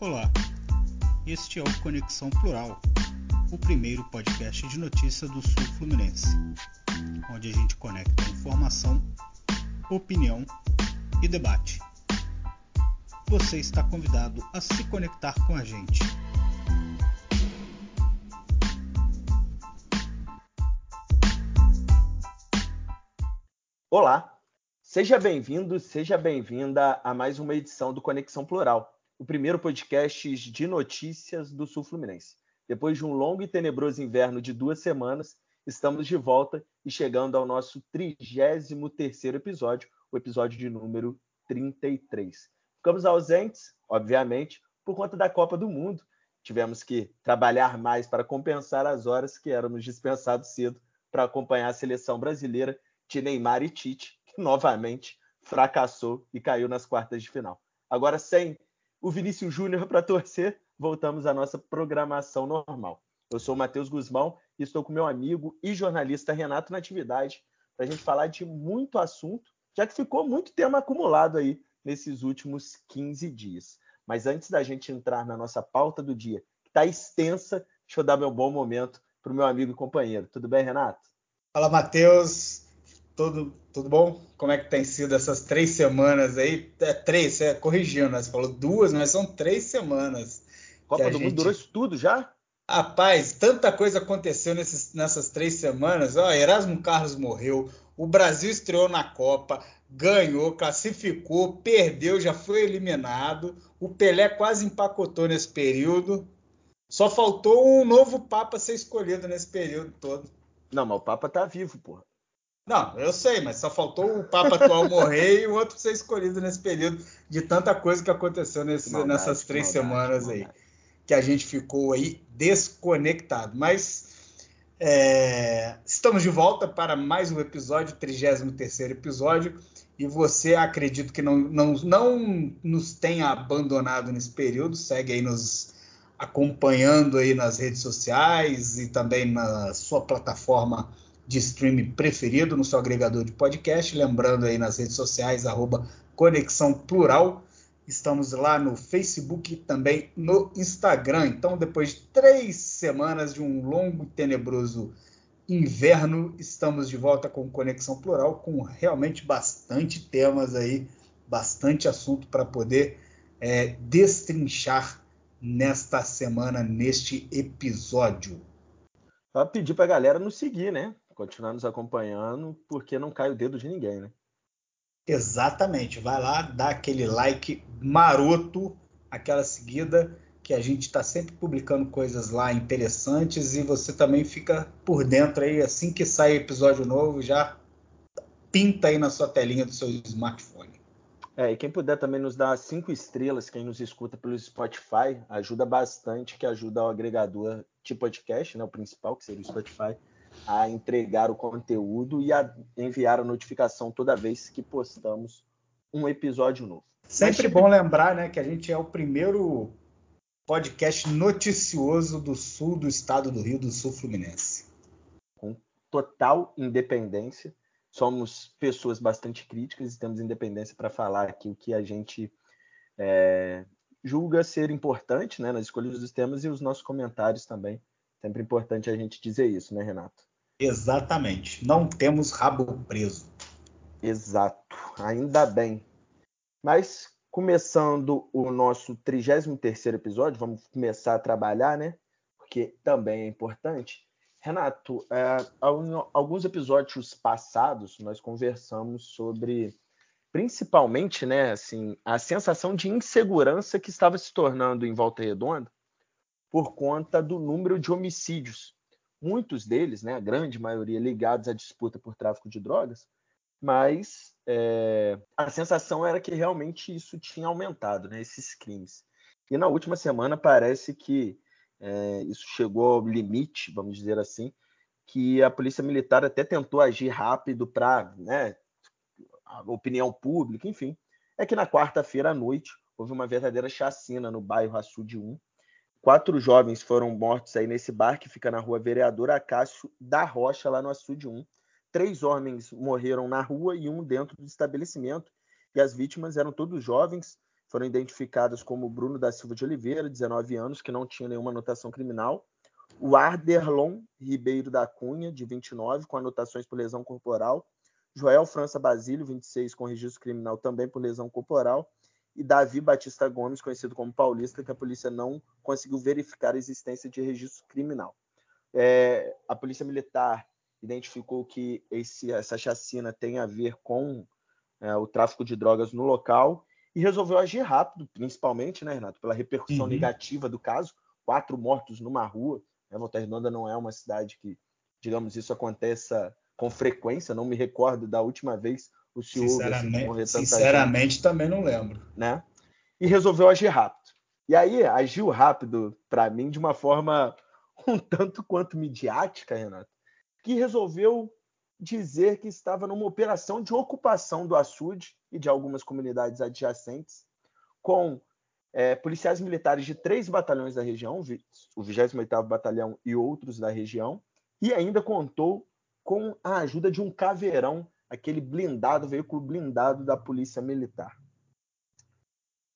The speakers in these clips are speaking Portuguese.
Olá, este é o Conexão Plural, o primeiro podcast de notícia do Sul Fluminense, onde a gente conecta informação, opinião e debate. Você está convidado a se conectar com a gente. Olá, seja bem-vindo, seja bem-vinda a mais uma edição do Conexão Plural o primeiro podcast de notícias do Sul Fluminense. Depois de um longo e tenebroso inverno de duas semanas, estamos de volta e chegando ao nosso 33 episódio, o episódio de número 33. Ficamos ausentes, obviamente, por conta da Copa do Mundo. Tivemos que trabalhar mais para compensar as horas que éramos dispensados cedo para acompanhar a seleção brasileira de Neymar e Tite, que novamente fracassou e caiu nas quartas de final. Agora, sem o Vinícius Júnior para torcer, voltamos à nossa programação normal. Eu sou o Matheus Guzmão e estou com meu amigo e jornalista Renato Natividade para a gente falar de muito assunto, já que ficou muito tema acumulado aí nesses últimos 15 dias. Mas antes da gente entrar na nossa pauta do dia, que está extensa, deixa eu dar meu bom momento para o meu amigo e companheiro. Tudo bem, Renato? Fala, Matheus. Tudo, tudo bom? Como é que tem sido essas três semanas aí? É três, você é corrigindo, né? Você falou duas, mas são três semanas. Copa do gente... Mundo durou isso tudo já? Rapaz, tanta coisa aconteceu nesses, nessas três semanas. Ó, Erasmo Carlos morreu, o Brasil estreou na Copa, ganhou, classificou, perdeu, já foi eliminado. O Pelé quase empacotou nesse período. Só faltou um novo Papa ser escolhido nesse período todo. Não, mas o Papa tá vivo, porra. Não, eu sei, mas só faltou o Papa atual morrer e o outro ser escolhido nesse período de tanta coisa que aconteceu nesse, maldade, nessas três maldade, semanas maldade. aí. Que a gente ficou aí desconectado. Mas é, estamos de volta para mais um episódio, 33 episódio. E você, acredito que não, não, não nos tenha abandonado nesse período, segue aí nos acompanhando aí nas redes sociais e também na sua plataforma de streaming preferido no seu agregador de podcast. Lembrando aí nas redes sociais, arroba Conexão Plural. Estamos lá no Facebook e também no Instagram. Então, depois de três semanas de um longo e tenebroso inverno, estamos de volta com Conexão Plural, com realmente bastante temas aí, bastante assunto para poder é, destrinchar nesta semana, neste episódio. Só pedir para a galera nos seguir, né? Continuar nos acompanhando, porque não cai o dedo de ninguém, né? Exatamente. Vai lá, dá aquele like maroto, aquela seguida, que a gente está sempre publicando coisas lá interessantes e você também fica por dentro aí, assim que sai episódio novo, já pinta aí na sua telinha do seu smartphone. É, e quem puder também nos dar cinco estrelas, quem nos escuta pelo Spotify, ajuda bastante, que ajuda o agregador de podcast, né, o principal, que seria o Spotify, a entregar o conteúdo e a enviar a notificação toda vez que postamos um episódio novo. Sempre Mas, bom lembrar, né, que a gente é o primeiro podcast noticioso do sul do estado do Rio do Sul Fluminense. Com total independência. Somos pessoas bastante críticas e temos independência para falar aqui o que a gente é, julga ser importante né, nas escolhas dos temas e os nossos comentários também. Sempre importante a gente dizer isso, né, Renato? Exatamente. Não temos rabo preso. Exato. Ainda bem. Mas começando o nosso 33 episódio, vamos começar a trabalhar, né? Porque também é importante. Renato, é, alguns episódios passados nós conversamos sobre principalmente, né, assim, a sensação de insegurança que estava se tornando em Volta Redonda por conta do número de homicídios muitos deles, né, a grande maioria, ligados à disputa por tráfico de drogas, mas é, a sensação era que realmente isso tinha aumentado, né, esses crimes. E na última semana parece que é, isso chegou ao limite, vamos dizer assim, que a polícia militar até tentou agir rápido para, né, a opinião pública, enfim. É que na quarta-feira à noite houve uma verdadeira chacina no bairro Açude 1, Quatro jovens foram mortos aí nesse bar que fica na rua Vereador Acácio da Rocha, lá no Açude 1. Três homens morreram na rua e um dentro do estabelecimento. E as vítimas eram todos jovens, foram identificados como Bruno da Silva de Oliveira, 19 anos, que não tinha nenhuma anotação criminal, o Arderlon Ribeiro da Cunha, de 29, com anotações por lesão corporal, Joel França Basílio, 26, com registro criminal também por lesão corporal, e Davi Batista Gomes, conhecido como Paulista, que a polícia não conseguiu verificar a existência de registro criminal. É, a Polícia Militar identificou que esse, essa chacina tem a ver com é, o tráfico de drogas no local e resolveu agir rápido, principalmente, né, Renato, pela repercussão uhum. negativa do caso. Quatro mortos numa rua. Né? Volta Redonda não é uma cidade que, digamos, isso aconteça com frequência. Não me recordo da última vez o senhor sinceramente, Sinceramente, gente, também não lembro. Né? E resolveu agir rápido. E aí, agiu rápido, para mim, de uma forma um tanto quanto midiática, Renato, que resolveu dizer que estava numa operação de ocupação do açude e de algumas comunidades adjacentes, com é, policiais militares de três batalhões da região, o 28º Batalhão e outros da região, e ainda contou com a ajuda de um caveirão, aquele blindado, veículo blindado da Polícia Militar.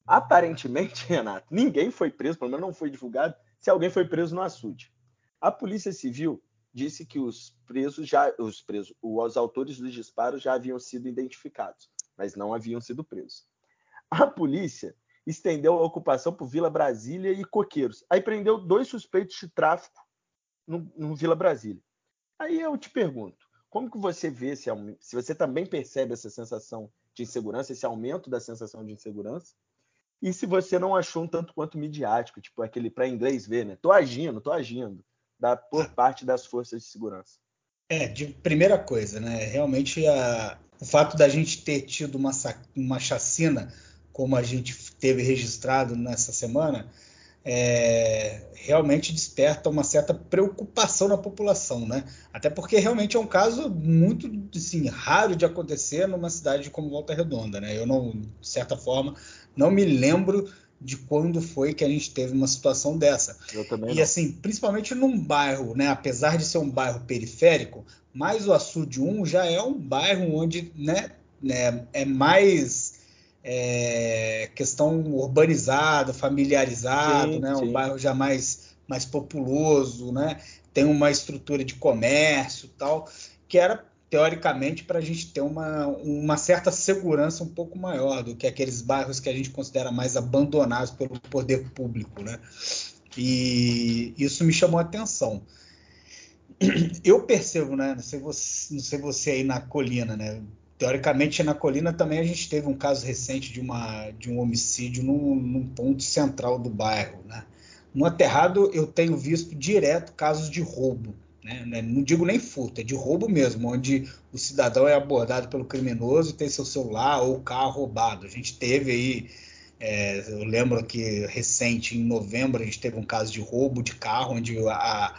Aparentemente, Renato, ninguém foi preso, pelo menos não foi divulgado, se alguém foi preso no açude. A Polícia Civil disse que os presos já, os presos, os autores dos disparos já haviam sido identificados, mas não haviam sido presos. A polícia estendeu a ocupação por Vila Brasília e Coqueiros. Aí prendeu dois suspeitos de tráfico no, no Vila Brasília. Aí eu te pergunto, como que você vê se, se você também percebe essa sensação de insegurança, esse aumento da sensação de insegurança? E se você não achou um tanto quanto midiático, tipo aquele para inglês ver, né? Tô agindo, tô agindo da, por parte das forças de segurança? É, de primeira coisa, né? Realmente a, o fato da gente ter tido uma, uma chacina como a gente teve registrado nessa semana, é, realmente desperta uma certa preocupação na população, né? Até porque realmente é um caso muito assim, raro de acontecer numa cidade como Volta Redonda, né? Eu não, de certa forma, não me lembro de quando foi que a gente teve uma situação dessa. Eu também e não. assim, principalmente num bairro, né, apesar de ser um bairro periférico, mas o Açude 1 já é um bairro onde, né, né é mais é, questão urbanizado, familiarizado, sim, né, sim. um bairro já mais mais populoso, né, tem uma estrutura de comércio, tal, que era teoricamente, para a gente ter uma, uma certa segurança um pouco maior do que aqueles bairros que a gente considera mais abandonados pelo poder público, né? E isso me chamou a atenção. Eu percebo, né? Não sei você, não sei você aí na colina, né? Teoricamente, na colina também a gente teve um caso recente de, uma, de um homicídio num, num ponto central do bairro, né? No aterrado, eu tenho visto direto casos de roubo né? É, não digo nem furto, é de roubo mesmo, onde o cidadão é abordado pelo criminoso e tem seu celular ou carro roubado. A gente teve aí, é, eu lembro que recente, em novembro, a gente teve um caso de roubo de carro, onde a,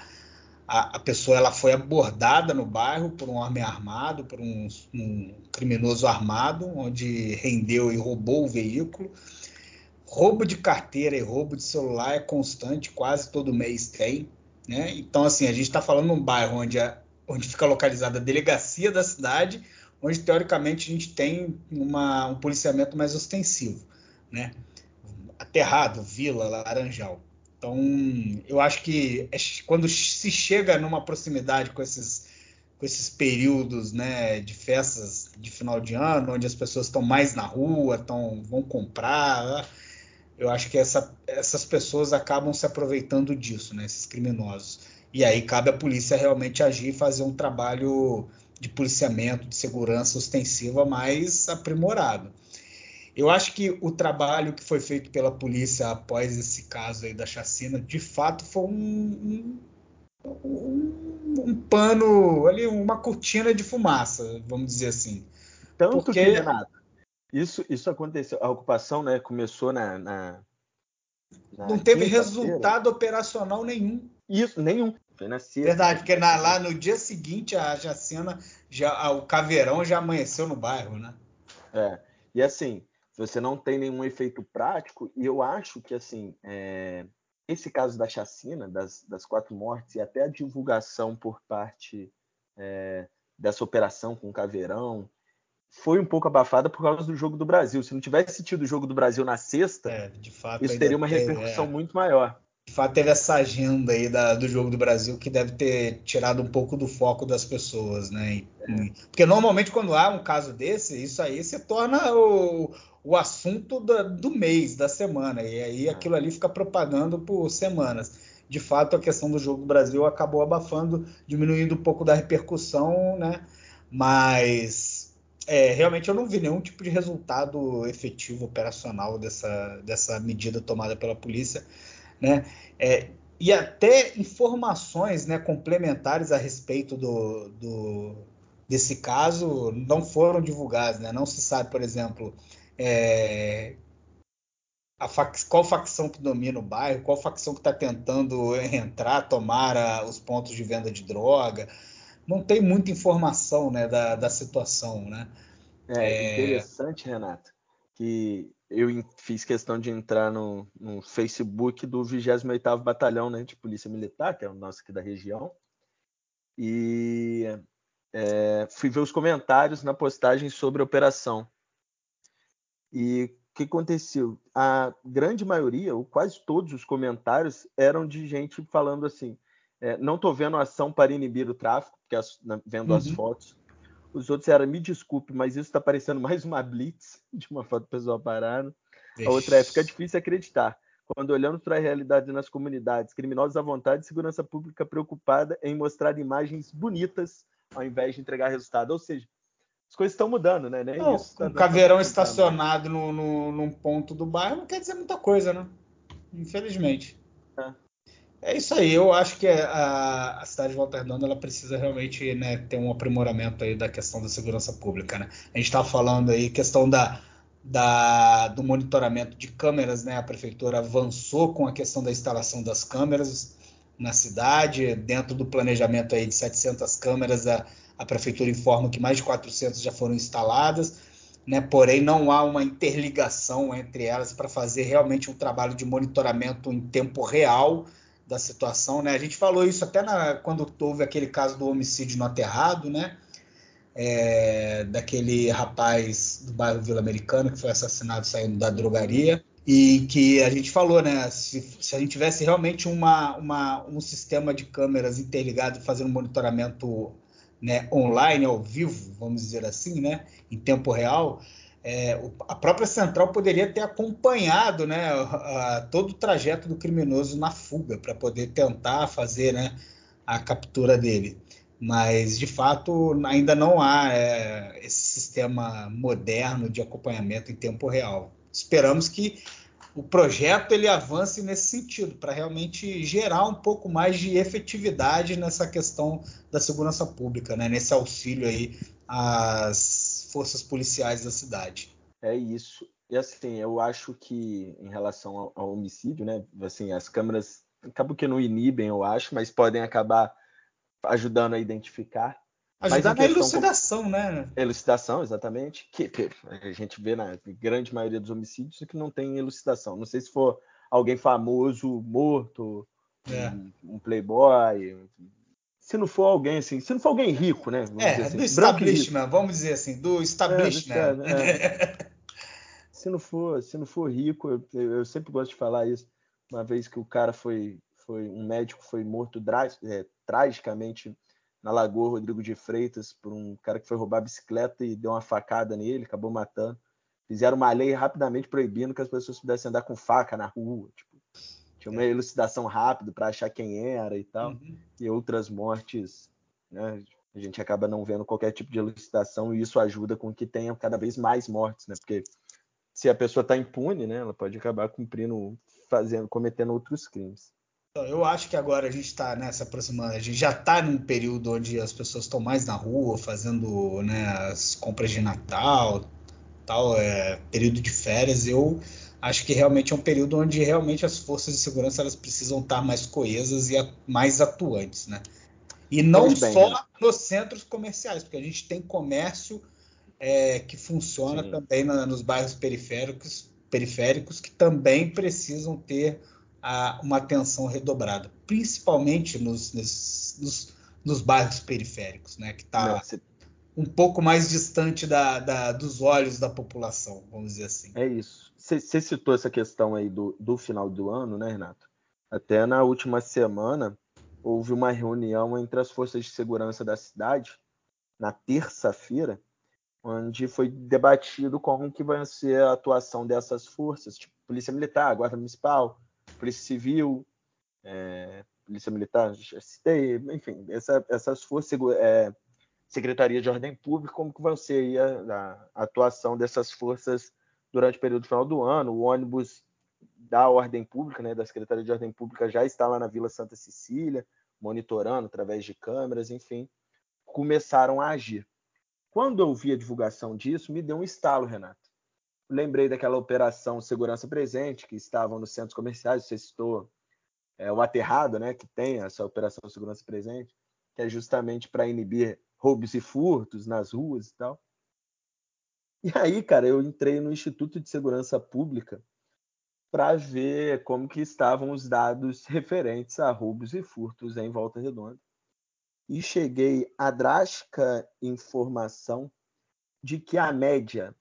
a, a pessoa ela foi abordada no bairro por um homem armado, por um, um criminoso armado, onde rendeu e roubou o veículo. Roubo de carteira e roubo de celular é constante, quase todo mês tem. Né? Então, assim, a gente está falando num bairro onde, a, onde fica localizada a delegacia da cidade, onde teoricamente a gente tem uma, um policiamento mais ostensivo, né? Aterrado, Vila, Laranjal. Então, eu acho que é quando se chega numa proximidade com esses, com esses períodos né, de festas de final de ano, onde as pessoas estão mais na rua, tão, vão comprar, né? eu acho que essa, essas pessoas acabam se aproveitando disso, né, esses criminosos. E aí cabe à polícia realmente agir e fazer um trabalho de policiamento, de segurança ostensiva mais aprimorado. Eu acho que o trabalho que foi feito pela polícia após esse caso aí da chacina, de fato, foi um, um, um, um pano ali, uma cortina de fumaça, vamos dizer assim. Tanto Porque... que, Renato, isso, isso aconteceu. A ocupação né, começou na. na, na não teve resultado operacional nenhum. Isso, nenhum. Foi na sexta. Verdade, porque na, lá no dia seguinte a Jacena, já, o caveirão já amanheceu no bairro, né? É. E assim, você não tem nenhum efeito prático, e eu acho que assim, é, esse caso da chacina, das, das quatro mortes, e até a divulgação por parte é, dessa operação com o caveirão, foi um pouco abafada por causa do jogo do Brasil. Se não tivesse tido o jogo do Brasil na sexta, é, fato, isso teria uma repercussão é. muito maior. De fato, teve essa agenda aí da, do jogo do Brasil que deve ter tirado um pouco do foco das pessoas, né? É. Porque normalmente quando há um caso desse, isso aí se torna o, o assunto do, do mês, da semana, e aí é. aquilo ali fica propagando por semanas. De fato, a questão do jogo do Brasil acabou abafando, diminuindo um pouco da repercussão, né? Mas é, realmente eu não vi nenhum tipo de resultado efetivo operacional dessa, dessa medida tomada pela polícia, né? É, e até informações né, complementares a respeito do, do, desse caso não foram divulgadas, né? Não se sabe, por exemplo, é, fac, qual facção que domina o bairro, qual facção que está tentando entrar, tomar a, os pontos de venda de droga não tem muita informação né, da, da situação. Né? É, é interessante, Renato, que eu fiz questão de entrar no, no Facebook do 28º Batalhão né, de Polícia Militar, que é o nosso aqui da região, e é, fui ver os comentários na postagem sobre a operação. E o que aconteceu? A grande maioria, ou quase todos os comentários, eram de gente falando assim: é, não estou vendo ação para inibir o tráfico, porque as, na, vendo uhum. as fotos. Os outros eram, me desculpe, mas isso está parecendo mais uma blitz de uma foto pessoal parada. A outra é, fica difícil acreditar. Quando olhamos para a realidade nas comunidades, criminosos à vontade, segurança pública preocupada em mostrar imagens bonitas ao invés de entregar resultado. Ou seja, as coisas estão mudando, né? Nem não, isso, tá um caveirão estacionado no, no, num ponto do bairro não quer dizer muita coisa, né? Infelizmente. É. É isso aí, eu acho que a, a cidade de Volta Redonda ela precisa realmente né, ter um aprimoramento aí da questão da segurança pública. Né? A gente estava falando aí questão da, da, do monitoramento de câmeras, né? a prefeitura avançou com a questão da instalação das câmeras na cidade, dentro do planejamento aí de 700 câmeras, a, a prefeitura informa que mais de 400 já foram instaladas, né? porém não há uma interligação entre elas para fazer realmente um trabalho de monitoramento em tempo real, da situação, né? A gente falou isso até na, quando houve aquele caso do homicídio no aterrado, né? É, daquele rapaz do bairro Vila Americana que foi assassinado saindo da drogaria e que a gente falou, né? Se, se a gente tivesse realmente uma, uma, um sistema de câmeras interligado fazendo monitoramento né, online, ao vivo, vamos dizer assim, né? Em tempo real, é, a própria central poderia ter acompanhado né, a, a, todo o trajeto do criminoso na fuga para poder tentar fazer né, a captura dele. Mas, de fato, ainda não há é, esse sistema moderno de acompanhamento em tempo real. Esperamos que o projeto ele avance nesse sentido, para realmente gerar um pouco mais de efetividade nessa questão da segurança pública, né, nesse auxílio aí às forças policiais da cidade. É isso. E assim, eu acho que em relação ao, ao homicídio, né, assim, as câmeras acabam que não inibem, eu acho, mas podem acabar ajudando a identificar. Ajudar na elucidação, né? Elucidação, exatamente. Que, que, a gente vê na grande maioria dos homicídios que não tem elucidação. Não sei se for alguém famoso morto, é. um, um, playboy, se não for alguém assim, se não for alguém rico, né? é, assim, do establishment, vamos dizer assim, do establishment. É, é. se não for, se não for rico, eu, eu, sempre gosto de falar isso. Uma vez que o cara foi, foi um médico foi morto é, tragicamente na Lagoa Rodrigo de Freitas por um cara que foi roubar a bicicleta e deu uma facada nele, acabou matando. Fizeram uma lei rapidamente proibindo que as pessoas pudessem andar com faca na rua, tipo, tinha uma elucidação rápida para achar quem era e tal. Uhum. E outras mortes, né? A gente acaba não vendo qualquer tipo de elucidação e isso ajuda com que tenha cada vez mais mortes, né? Porque se a pessoa está impune, né? Ela pode acabar cumprindo, fazendo, cometendo outros crimes. Então, eu acho que agora a gente está né, se aproximando, a gente já está num período onde as pessoas estão mais na rua, fazendo né, as compras de Natal, tal, é, período de férias. Eu acho que realmente é um período onde realmente as forças de segurança elas precisam estar mais coesas e mais atuantes, né? E não bem, só né? nos centros comerciais, porque a gente tem comércio é, que funciona Sim. também na, nos bairros periféricos, periféricos que também precisam ter a, uma atenção redobrada, principalmente nos, nos, nos, nos bairros periféricos, né? Que tá, um pouco mais distante da, da, dos olhos da população, vamos dizer assim. É isso. Você citou essa questão aí do, do final do ano, né, Renato? Até na última semana houve uma reunião entre as forças de segurança da cidade, na terça-feira, onde foi debatido como que vai ser a atuação dessas forças, tipo Polícia Militar, Guarda Municipal, Polícia Civil, é, Polícia Militar, já enfim, essa, essas forças, é, Secretaria de Ordem Pública, como que vai ser a, a, atuação dessas forças durante o período final do ano, o ônibus da Ordem Pública, né, da Secretaria de Ordem Pública já está lá na Vila Santa Cecília, monitorando através de câmeras, enfim, começaram a agir. Quando eu vi a divulgação disso, me deu um estalo, Renato. Lembrei daquela operação Segurança Presente, que estavam nos centros comerciais, você citou é, o Aterrado, né, que tem essa operação Segurança Presente, que é justamente para inibir roubos e furtos nas ruas e tal. E aí, cara, eu entrei no Instituto de Segurança Pública para ver como que estavam os dados referentes a roubos e furtos em Volta Redonda e cheguei à drástica informação de que a média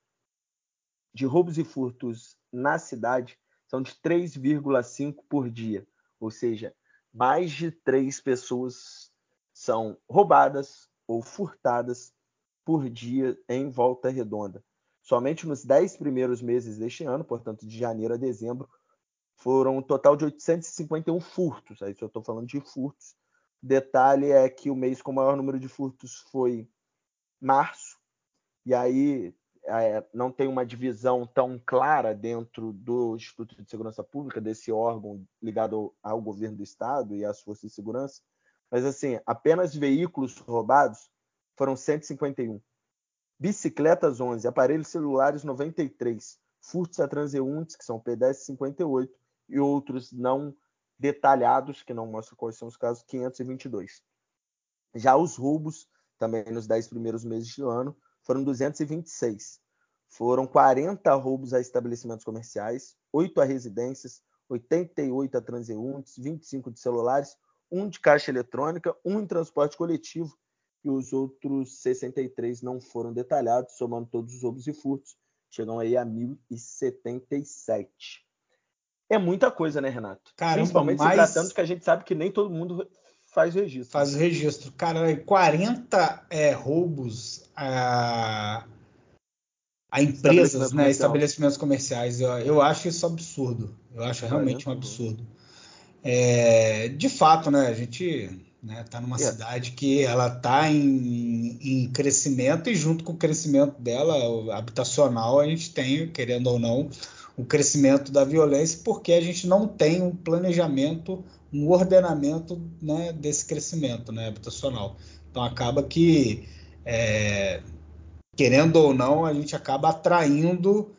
de roubos e furtos na cidade são de 3,5 por dia, ou seja, mais de três pessoas são roubadas ou furtadas por dia em Volta Redonda. Somente nos 10 primeiros meses deste ano, portanto, de janeiro a dezembro, foram um total de 851 furtos. Aí eu estou falando de furtos Detalhe é que o mês com o maior número de furtos foi março, e aí é, não tem uma divisão tão clara dentro do Instituto de Segurança Pública, desse órgão ligado ao, ao governo do Estado e às forças de segurança, mas assim, apenas veículos roubados foram 151. Bicicletas 11, aparelhos celulares 93, furtos a transeuntes, que são pedestres 58, e outros não detalhados, que não mostram quais são os casos, 522. Já os roubos, também nos 10 primeiros meses do ano, foram 226. Foram 40 roubos a estabelecimentos comerciais, 8 a residências, 88 a transeuntes, 25 de celulares, um de caixa eletrônica, um em transporte coletivo e os outros 63 não foram detalhados, somando todos os roubos e furtos, chegam aí a 1077. É muita coisa, né, Renato? Caramba, Principalmente mas... se tratando que a gente sabe que nem todo mundo faz registro. Faz o registro. Cara, 40 é, roubos a, a empresas, né, estabelecimentos comerciais. Eu, eu, acho isso absurdo. Eu acho realmente um absurdo. É, de fato, né, a gente né, tá numa é. cidade que ela está em, em, crescimento e junto com o crescimento dela, habitacional, a gente tem, querendo ou não, o crescimento da violência, porque a gente não tem um planejamento, um ordenamento né, desse crescimento né, habitacional. Então acaba que, é, querendo ou não, a gente acaba atraindo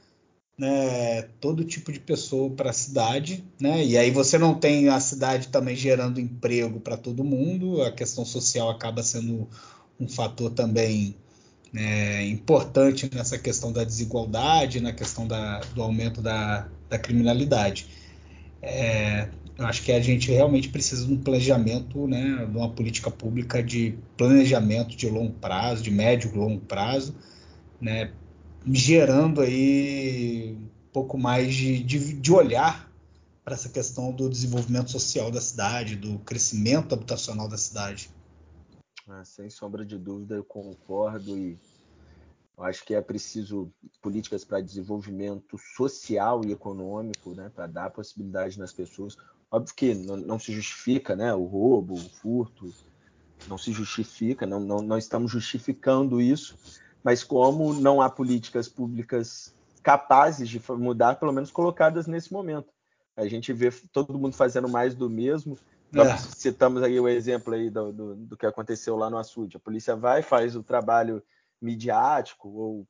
né, todo tipo de pessoa para a cidade, né? E aí você não tem a cidade também gerando emprego para todo mundo, a questão social acaba sendo um fator também é, importante nessa questão da desigualdade, na questão da, do aumento da, da criminalidade. É, eu acho que a gente realmente precisa de um planejamento, né, de uma política pública de planejamento de longo prazo, de médio e longo prazo, né, gerando aí um pouco mais de, de, de olhar para essa questão do desenvolvimento social da cidade, do crescimento habitacional da cidade. Ah, sem sombra de dúvida, eu concordo e acho que é preciso políticas para desenvolvimento social e econômico, né, para dar possibilidade nas pessoas. Óbvio que não, não, se justifica né, o roubo, o furto, não se justifica, não, não, não estamos justificando isso, mas como não há políticas públicas capazes de mudar, pelo menos colocadas nesse momento. A gente vê todo mundo fazendo mais do mesmo, é. Citamos aí o exemplo aí do, do, do, que aconteceu lá no Açude. A polícia vai, faz o trabalho midiático, ou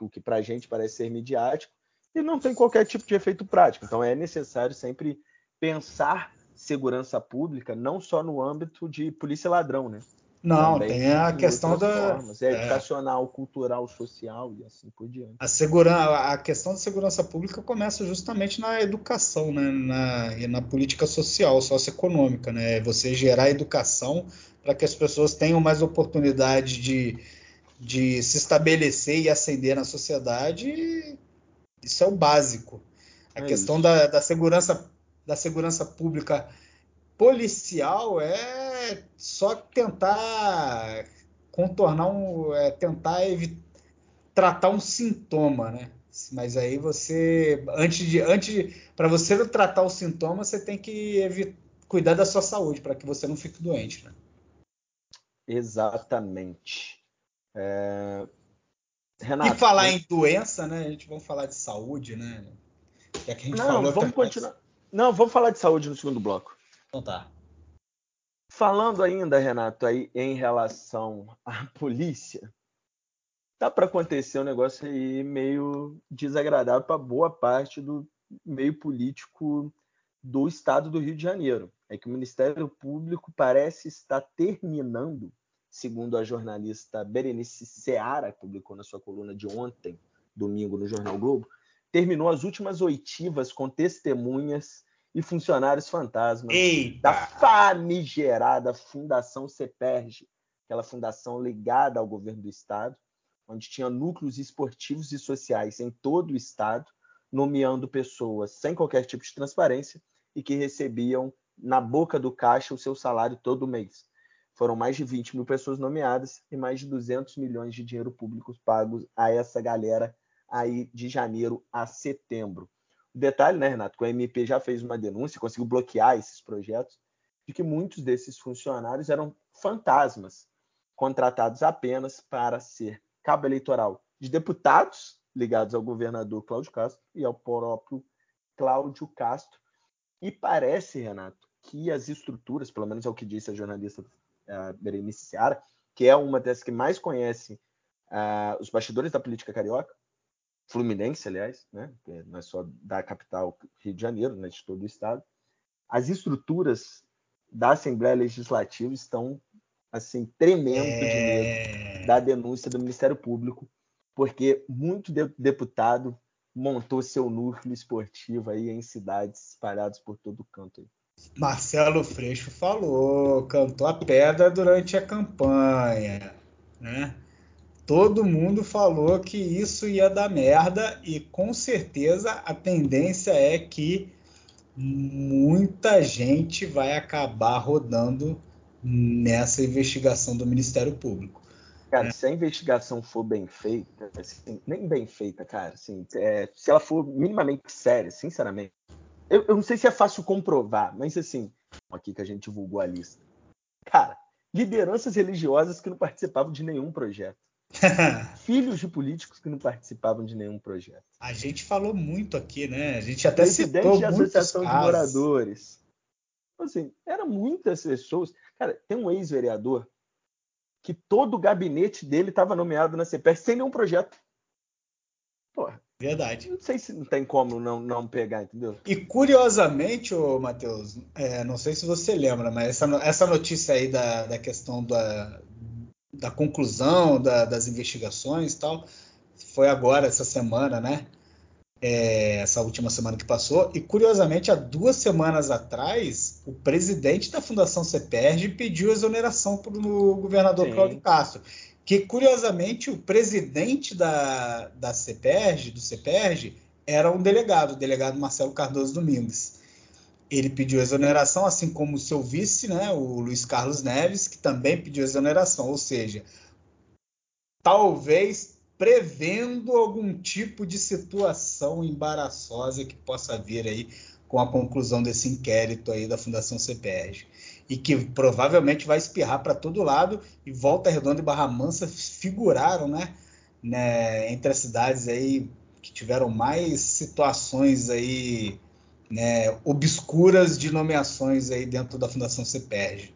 o que para a gente parece ser midiático, e não tem qualquer tipo de efeito prático. Então é necessário sempre pensar segurança pública não só no âmbito de polícia ladrão, né? Não, Também tem a questão da formas, é, é educacional, cultural, social e assim por diante. A, segurança, a questão de segurança pública começa justamente na educação, né? na, e na política social, socioeconômica, né? Você gerar educação para que as pessoas tenham mais oportunidade de, de se estabelecer e ascender na sociedade, isso é o básico. A é questão da, da, segurança da segurança pública policial é só tentar contornar um, é, tentar tratar um sintoma, né? Mas aí você, antes de, antes para você tratar o sintoma, você tem que evitar, cuidar da sua saúde para que você não fique doente, né? Exatamente. É... Renato, e falar em doença, né? A gente vai falar de saúde, né? Já que a gente não, falou vamos continuar. Não, vamos falar de saúde no segundo bloco. Então tá. Falando ainda, Renato, aí em relação à polícia, tá para acontecer um negócio aí meio desagradável para boa parte do meio político do estado do Rio de Janeiro. É que o Ministério Público parece estar terminando segundo a jornalista Berenice Seara, que publicou na sua coluna de ontem, domingo, no Jornal Globo, terminou as últimas oitivas com testemunhas e funcionários fantasmas Eita. da famigerada Fundação CEPERG, aquela fundação ligada ao governo do estado, onde tinha núcleos esportivos e sociais em todo o estado, nomeando pessoas sem qualquer tipo de transparência e que recebiam na boca do caixa o seu salário todo mês. Foram mais de 20 mil pessoas nomeadas e mais de 200 milhões de dinheiro público pagos a essa galera aí de janeiro a setembro. Detalhe, né, Renato, que o MP já fez uma denúncia, conseguiu bloquear esses projetos, de que muitos desses funcionários eram fantasmas, contratados apenas para ser cabo eleitoral de deputados ligados ao governador Cláudio Castro e ao próprio Cláudio Castro. E parece, Renato, que as estruturas, pelo menos é o que disse a jornalista a Berenice Seara, que é uma das que mais conhece uh, os bastidores da política carioca, fluminense, aliás, né? não é só da capital Rio de Janeiro, né? de todo o estado. As estruturas da Assembleia Legislativa estão assim tremendo é... de medo da denúncia do Ministério Público, porque muito deputado montou seu núcleo esportivo aí em cidades espalhadas por todo o canto. Aí. Marcelo Freixo falou, cantou a pedra durante a campanha, né? Todo mundo falou que isso ia dar merda e com certeza a tendência é que muita gente vai acabar rodando nessa investigação do Ministério Público. Cara, se a investigação for bem feita, assim, nem bem feita, cara, assim, é, se ela for minimamente séria, sinceramente, eu, eu, não sei se é fácil comprovar, mas assim, aqui que a gente divulgou a lista. Cara, lideranças religiosas que não participavam de nenhum projeto. Filhos de políticos que não participavam de nenhum projeto. A gente falou muito aqui, né? A gente até Presidente citou de associação casos. de moradores. Assim, eram muitas pessoas. Cara, tem um ex-vereador que todo o gabinete dele estava nomeado na CPR sem nenhum projeto. Porra, Verdade. Não sei se não tem como não, não pegar, entendeu? E curiosamente, ô Matheus, é, não sei se você lembra, mas essa, essa notícia aí da, da questão da, da conclusão da, das investigações e tal, foi agora, essa semana, né? É, essa última semana que passou. E curiosamente, há duas semanas atrás, o presidente da Fundação CEPERG pediu exoneração para o governador Sim. Cláudio Castro que curiosamente o presidente da, da CEPERG, do CEPERG, era um delegado, o delegado Marcelo Cardoso Domingues. Ele pediu exoneração, assim como o seu vice, né, o Luiz Carlos Neves, que também pediu exoneração, ou seja, talvez prevendo algum tipo de situação embaraçosa que possa vir aí com a conclusão desse inquérito aí da Fundação CPERG e que provavelmente vai espirrar para todo lado e Volta Redonda e Barra Mansa figuraram, né, né, entre as cidades aí que tiveram mais situações aí, né, obscuras de nomeações aí dentro da Fundação CPERG.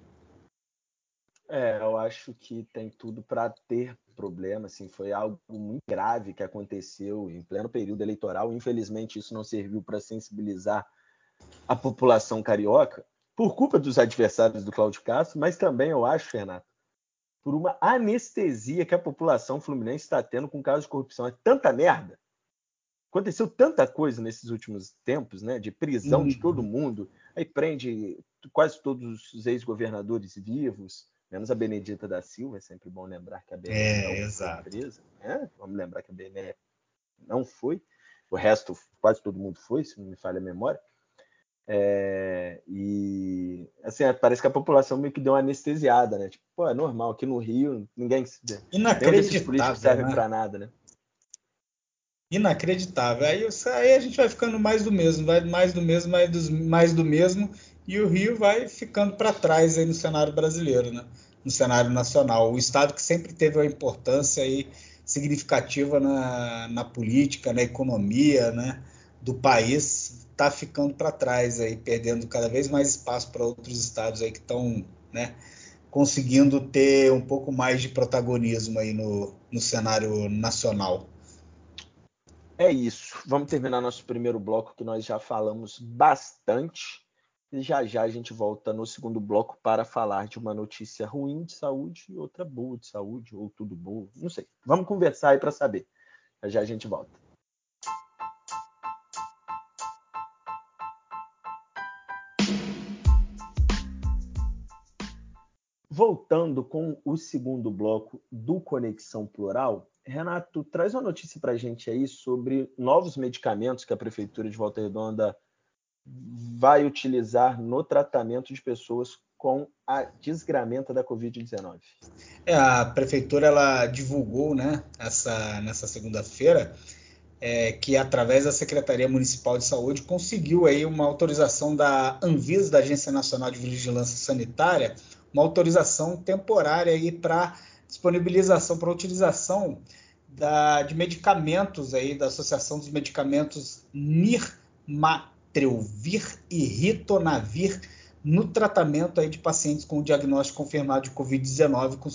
É, eu acho que tem tudo para ter problema, assim, foi algo muito grave que aconteceu em pleno período eleitoral. Infelizmente, isso não serviu para sensibilizar a população carioca, por culpa dos adversários do Cláudio Castro, mas também, eu acho, Renato, por uma anestesia que a população fluminense está tendo com casos de corrupção. É tanta merda. Aconteceu tanta coisa nesses últimos tempos, né? De prisão uhum. de todo mundo. Aí prende quase todos os ex-governadores vivos, Menos a Benedita da Silva, é sempre bom lembrar que a Benedita é, foi presa. É, vamos lembrar que a Benedita não foi. O resto, quase todo mundo foi, se não me falha a memória. É, e assim, é, parece que a população meio que deu uma anestesiada, né? Tipo, pô, é normal, aqui no Rio, ninguém Inacreditável. políticos servem né? para nada, né? Inacreditável. Aí, aí a gente vai ficando mais do mesmo, vai mais do mesmo, mais do, mais do mesmo, e o Rio vai ficando para trás aí no cenário brasileiro, né? No cenário nacional. O estado que sempre teve uma importância aí significativa na, na política, na economia, né? Do país está ficando para trás aí, perdendo cada vez mais espaço para outros estados aí que estão, né, conseguindo ter um pouco mais de protagonismo aí no, no cenário nacional. É isso. Vamos terminar nosso primeiro bloco que nós já falamos bastante. E já já a gente volta no segundo bloco para falar de uma notícia ruim de saúde e outra boa de saúde, ou tudo bom, não sei. Vamos conversar aí para saber. Já já a gente volta. Voltando com o segundo bloco do Conexão Plural, Renato, traz uma notícia para a gente aí sobre novos medicamentos que a Prefeitura de Volta Redonda vai utilizar no tratamento de pessoas com a desgramenta da Covid-19. É, a Prefeitura ela divulgou né, essa, nessa segunda-feira é, que, através da Secretaria Municipal de Saúde, conseguiu aí uma autorização da Anvisa, da Agência Nacional de Vigilância Sanitária, uma autorização temporária para disponibilização, para utilização da, de medicamentos aí da Associação dos Medicamentos Nirmatrelvir e Ritonavir no tratamento aí de pacientes com diagnóstico confirmado de Covid-19 com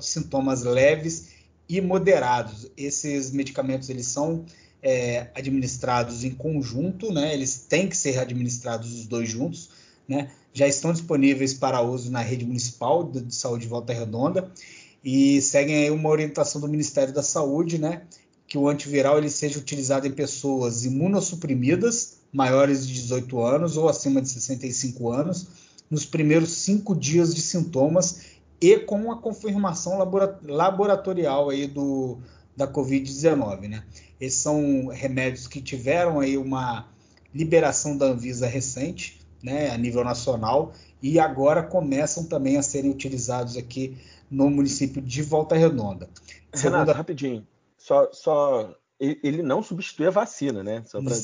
sintomas leves e moderados. Esses medicamentos eles são é, administrados em conjunto, né? Eles têm que ser administrados os dois juntos, né? já estão disponíveis para uso na rede municipal de saúde de Volta Redonda e seguem aí uma orientação do Ministério da Saúde, né, que o antiviral ele seja utilizado em pessoas imunossuprimidas, maiores de 18 anos ou acima de 65 anos, nos primeiros cinco dias de sintomas e com a confirmação laboratorial aí do, da Covid-19, né? Esses são remédios que tiveram aí uma liberação da Anvisa recente, né, a nível nacional e agora começam também a serem utilizados aqui no município de Volta Redonda. Segunda... Renato, rapidinho, só, só ele não substitui a vacina, né?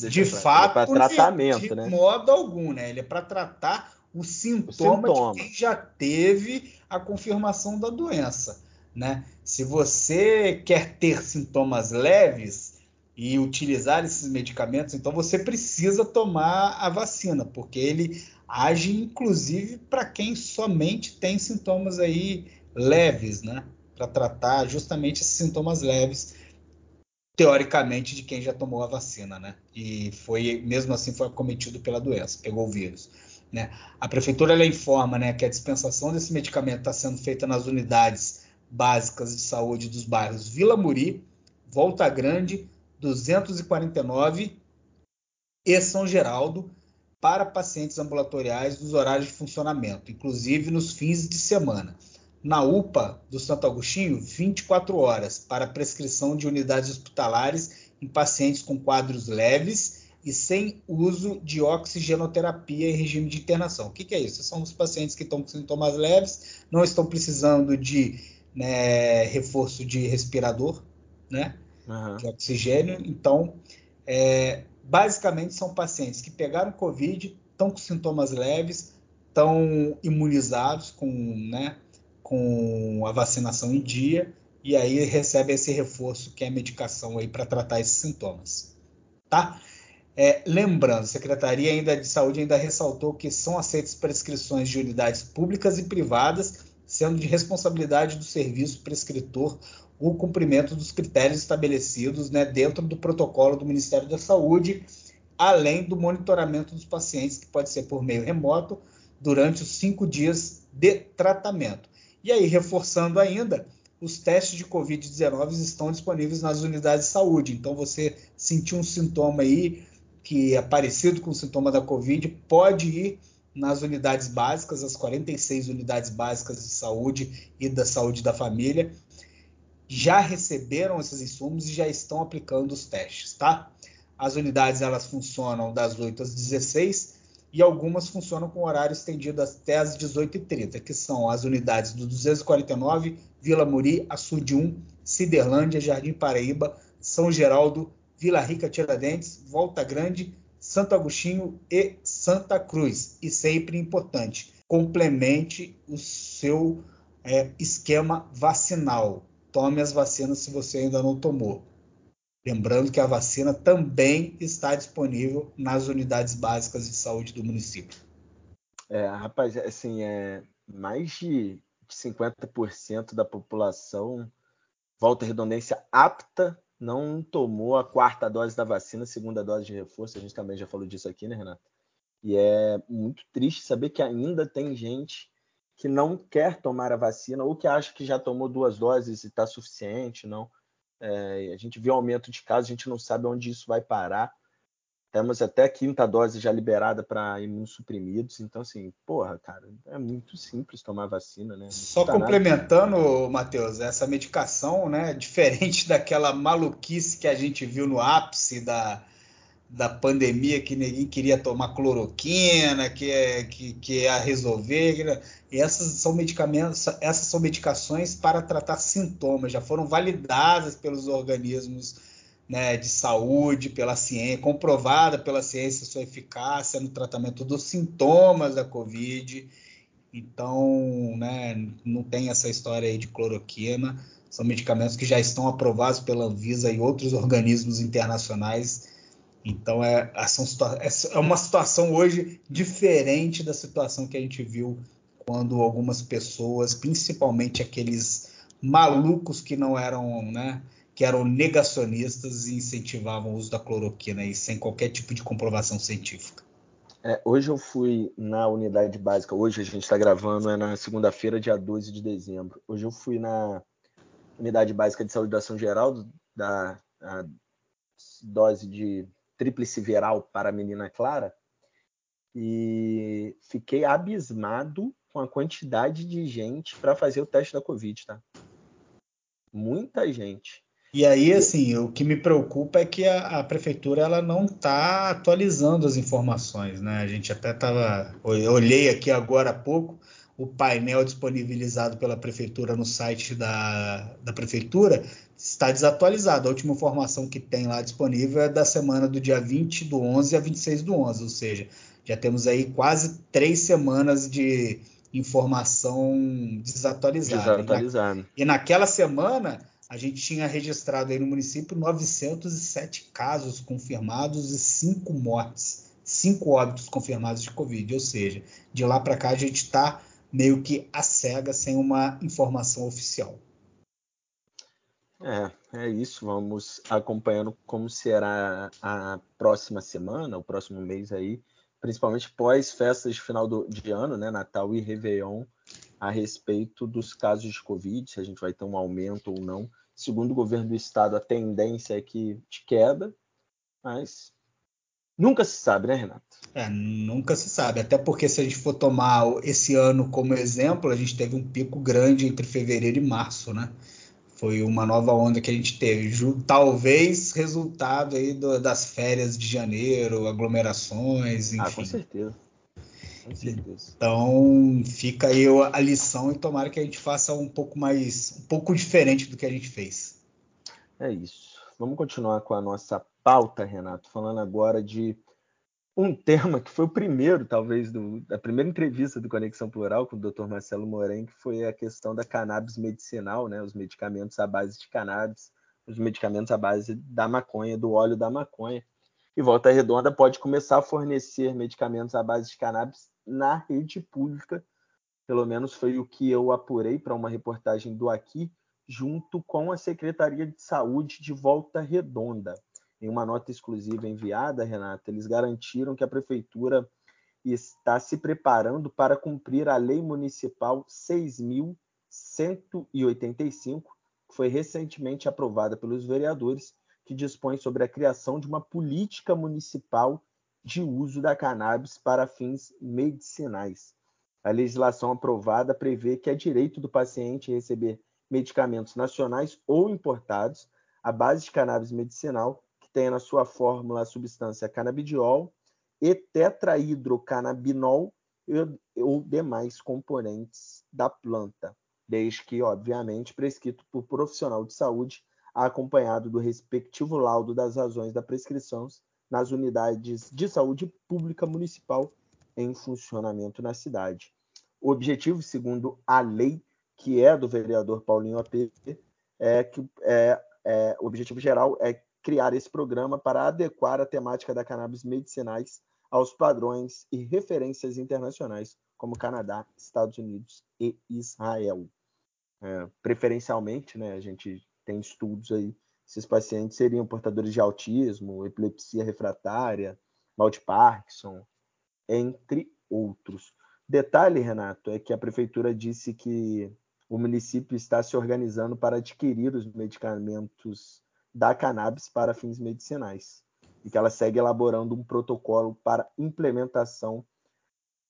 de fato, é para tratamento, de né? modo algum, né? Ele é para tratar o sintoma, o sintoma, de quem já teve a confirmação da doença, né? Se você quer ter sintomas leves, e utilizar esses medicamentos, então você precisa tomar a vacina, porque ele age inclusive para quem somente tem sintomas aí leves, né? Para tratar justamente esses sintomas leves, teoricamente, de quem já tomou a vacina, né? E foi, mesmo assim, foi acometido pela doença, pegou o vírus. Né? A prefeitura ela informa né, que a dispensação desse medicamento está sendo feita nas unidades básicas de saúde dos bairros Vila Muri, Volta Grande, 249 e São Geraldo para pacientes ambulatoriais nos horários de funcionamento, inclusive nos fins de semana. Na UPA do Santo Agostinho, 24 horas para prescrição de unidades hospitalares em pacientes com quadros leves e sem uso de oxigenoterapia em regime de internação. O que, que é isso? São os pacientes que estão com sintomas leves, não estão precisando de né, reforço de respirador, né? uhum. de oxigênio. Então, é, basicamente são pacientes que pegaram Covid, estão com sintomas leves, estão imunizados com, né, com a vacinação em dia e aí recebem esse reforço que é a medicação aí para tratar esses sintomas, tá? É, lembrando, a Secretaria ainda de Saúde ainda ressaltou que são aceitas prescrições de unidades públicas e privadas, sendo de responsabilidade do serviço prescritor o cumprimento dos critérios estabelecidos né, dentro do protocolo do Ministério da Saúde, além do monitoramento dos pacientes, que pode ser por meio remoto, durante os cinco dias de tratamento. E aí, reforçando ainda, os testes de Covid-19 estão disponíveis nas unidades de saúde. Então, você sentiu um sintoma aí que é parecido com o sintoma da Covid, pode ir nas unidades básicas, as 46 unidades básicas de saúde e da saúde da família já receberam esses insumos e já estão aplicando os testes, tá? As unidades elas funcionam das 8 às 16 e algumas funcionam com horário estendido até às 18h30, que são as unidades do 249, Vila Muri, Açude 1, Ciderlândia, Jardim Paraíba, São Geraldo, Vila Rica Tiradentes, Volta Grande, Santo Agostinho e Santa Cruz. E sempre importante, complemente o seu é, esquema vacinal. Tome as vacinas se você ainda não tomou. Lembrando que a vacina também está disponível nas unidades básicas de saúde do município. É, rapaz, assim, é mais de 50% da população, volta redundância, apta não tomou a quarta dose da vacina, segunda dose de reforço. A gente também já falou disso aqui, né, Renato? E é muito triste saber que ainda tem gente que não quer tomar a vacina ou que acha que já tomou duas doses e está suficiente, não. É, a gente vê um aumento de casos, a gente não sabe onde isso vai parar. Temos até a quinta dose já liberada para imunossuprimidos. Então, assim, porra, cara, é muito simples tomar vacina, né? Só complementando, Matheus, essa medicação, né, diferente daquela maluquice que a gente viu no ápice da, da pandemia, que ninguém queria tomar cloroquina, que, é, que, que ia resolver. E essas são medicamentos, essas são medicações para tratar sintomas, já foram validadas pelos organismos né, de saúde, pela ciência, comprovada pela ciência sua eficácia no tratamento dos sintomas da Covid. Então, né, não tem essa história aí de cloroquina. São medicamentos que já estão aprovados pela Anvisa e outros organismos internacionais. Então, é, é uma situação hoje diferente da situação que a gente viu quando algumas pessoas, principalmente aqueles malucos que não eram, né, que eram negacionistas e incentivavam o uso da cloroquina e sem qualquer tipo de comprovação científica. É, hoje eu fui na unidade básica, hoje a gente está gravando, é na segunda-feira, dia 12 de dezembro. Hoje eu fui na unidade básica de saúde da São da dose de tríplice viral para a menina Clara, e fiquei abismado com a quantidade de gente para fazer o teste da Covid, tá? Muita gente. E aí, assim, o que me preocupa é que a, a prefeitura ela não está atualizando as informações, né? A gente até estava, olhei aqui agora há pouco o painel disponibilizado pela prefeitura no site da, da prefeitura está desatualizado. A última informação que tem lá disponível é da semana do dia 20 do 11 a 26 do 11, ou seja, já temos aí quase três semanas de informação desatualizada. Desatualizado. E, na, e naquela semana a gente tinha registrado aí no município 907 casos confirmados e 5 mortes, 5 óbitos confirmados de Covid. Ou seja, de lá para cá a gente está meio que a cega, sem uma informação oficial. É, é isso. Vamos acompanhando como será a próxima semana, o próximo mês aí, principalmente pós festas de final do, de ano, né, Natal e Réveillon, a respeito dos casos de Covid, se a gente vai ter um aumento ou não segundo o governo do estado, a tendência é que de queda, mas nunca se sabe, né, Renato? É, nunca se sabe. Até porque se a gente for tomar esse ano como exemplo, a gente teve um pico grande entre fevereiro e março, né? Foi uma nova onda que a gente teve. Talvez resultado aí do, das férias de janeiro, aglomerações, enfim. Ah, com certeza. Com certeza. Então fica aí a lição e tomara que a gente faça um pouco mais, um pouco diferente do que a gente fez. É isso. Vamos continuar com a nossa pauta, Renato, falando agora de um tema que foi o primeiro, talvez, do, da primeira entrevista do Conexão Plural com o Dr. Marcelo Moren, que foi a questão da cannabis medicinal, né? Os medicamentos à base de cannabis, os medicamentos à base da maconha, do óleo da maconha. E Volta Redonda pode começar a fornecer medicamentos à base de cannabis na rede pública. Pelo menos foi o que eu apurei para uma reportagem do Aqui, junto com a Secretaria de Saúde de Volta Redonda. Em uma nota exclusiva enviada, Renata, eles garantiram que a prefeitura está se preparando para cumprir a Lei Municipal 6.185, que foi recentemente aprovada pelos vereadores, que dispõe sobre a criação de uma política municipal de uso da cannabis para fins medicinais. A legislação aprovada prevê que é direito do paciente receber medicamentos nacionais ou importados à base de cannabis medicinal tenha na sua fórmula a substância canabidiol e tetrahidrocannabinol ou demais componentes da planta, desde que, obviamente, prescrito por profissional de saúde, acompanhado do respectivo laudo das razões da prescrição nas unidades de saúde pública municipal em funcionamento na cidade. O objetivo, segundo a lei, que é do vereador Paulinho AP, é que é, é, o objetivo geral é criar esse programa para adequar a temática da cannabis medicinais aos padrões e referências internacionais, como Canadá, Estados Unidos e Israel. É, preferencialmente, né, a gente tem estudos aí, esses pacientes seriam portadores de autismo, epilepsia refratária, mal de Parkinson, entre outros. Detalhe, Renato, é que a prefeitura disse que o município está se organizando para adquirir os medicamentos da cannabis para fins medicinais e que ela segue elaborando um protocolo para implementação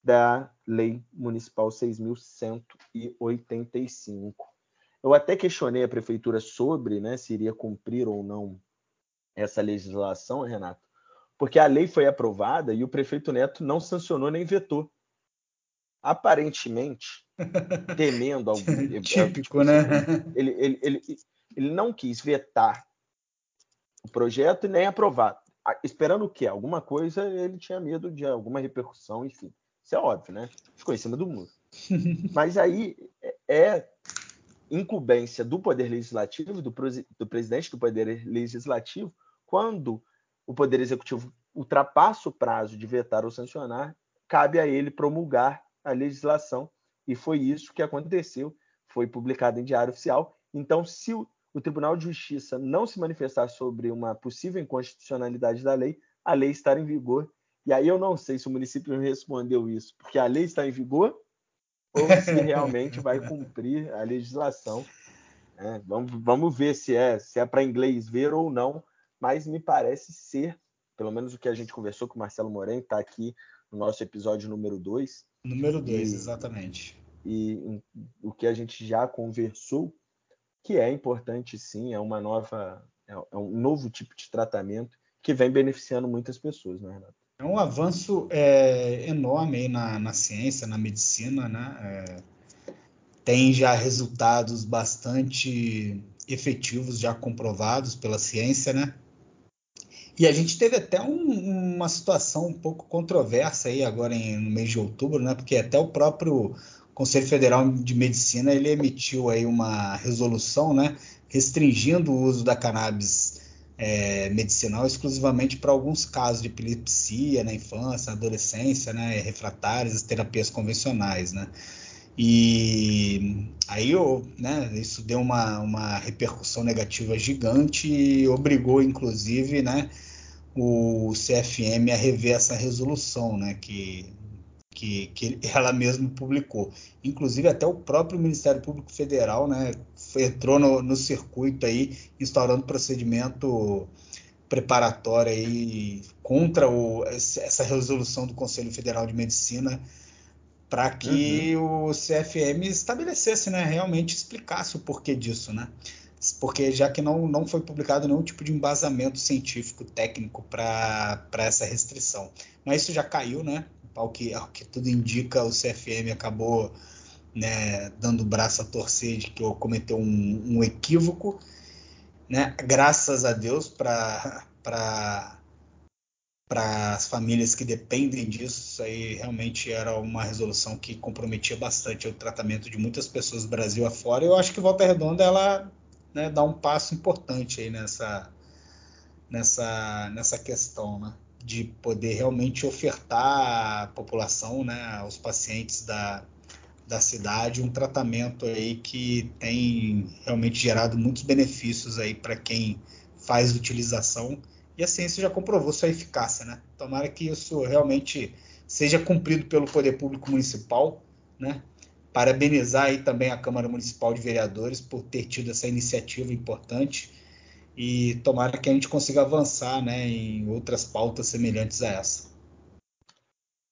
da Lei Municipal 6.185. Eu até questionei a prefeitura sobre né, se iria cumprir ou não essa legislação, Renato, porque a lei foi aprovada e o prefeito Neto não sancionou nem vetou. Aparentemente, temendo algum. Típico, tipo, né? Ele, ele, ele, ele não quis vetar o projeto e nem aprovar esperando o quê? Alguma coisa, ele tinha medo de alguma repercussão, enfim. Isso é óbvio, né? Ficou em cima do muro. Mas aí é, é incumbência do Poder Legislativo, do, do presidente do Poder Legislativo, quando o Poder Executivo ultrapassa o prazo de vetar ou sancionar, cabe a ele promulgar a legislação. E foi isso que aconteceu. Foi publicado em Diário Oficial. Então, se o Tribunal de Justiça não se manifestar sobre uma possível inconstitucionalidade da lei, a lei estar em vigor. E aí eu não sei se o município respondeu isso porque a lei está em vigor ou se realmente vai cumprir a legislação. É, vamos, vamos ver se é, se é para inglês ver ou não, mas me parece ser, pelo menos o que a gente conversou com o Marcelo Moreno, está aqui no nosso episódio número 2. Número 2, exatamente. E o que a gente já conversou que é importante sim, é uma nova, é, é um novo tipo de tratamento que vem beneficiando muitas pessoas, né, Renato? É um avanço é, enorme aí na, na, ciência, na medicina, né? É, tem já resultados bastante efetivos, já comprovados pela ciência, né? E a gente teve até um, uma situação um pouco controversa aí agora em, no mês de outubro, né? Porque até o próprio Conselho Federal de Medicina ele emitiu aí uma resolução, né, restringindo o uso da cannabis é, medicinal exclusivamente para alguns casos de epilepsia na infância, adolescência, né, refratárias às terapias convencionais, né. E aí né, isso deu uma, uma repercussão negativa gigante e obrigou, inclusive, né, o CFM a rever essa resolução, né, que que, que ela mesma publicou. Inclusive, até o próprio Ministério Público Federal né, entrou no, no circuito aí, instaurando procedimento preparatório aí contra o, essa resolução do Conselho Federal de Medicina para que uhum. o CFM estabelecesse, né, realmente explicasse o porquê disso, né? Porque já que não, não foi publicado nenhum tipo de embasamento científico técnico para essa restrição. Mas isso já caiu, né? Ao que, ao que tudo indica, o CFM acabou né, dando braço a torcer de que cometeu um, um equívoco. Né? Graças a Deus para para as famílias que dependem disso, isso aí realmente era uma resolução que comprometia bastante o tratamento de muitas pessoas do Brasil afora. Eu acho que Volta Redonda ela né, dá um passo importante aí nessa nessa nessa questão, né? De poder realmente ofertar à população, né, aos pacientes da, da cidade, um tratamento aí que tem realmente gerado muitos benefícios aí para quem faz utilização e a ciência já comprovou sua eficácia, né? Tomara que isso realmente seja cumprido pelo poder público municipal, né? Parabenizar aí também a Câmara Municipal de Vereadores por ter tido essa iniciativa importante e tomara que a gente consiga avançar né, em outras pautas semelhantes a essa.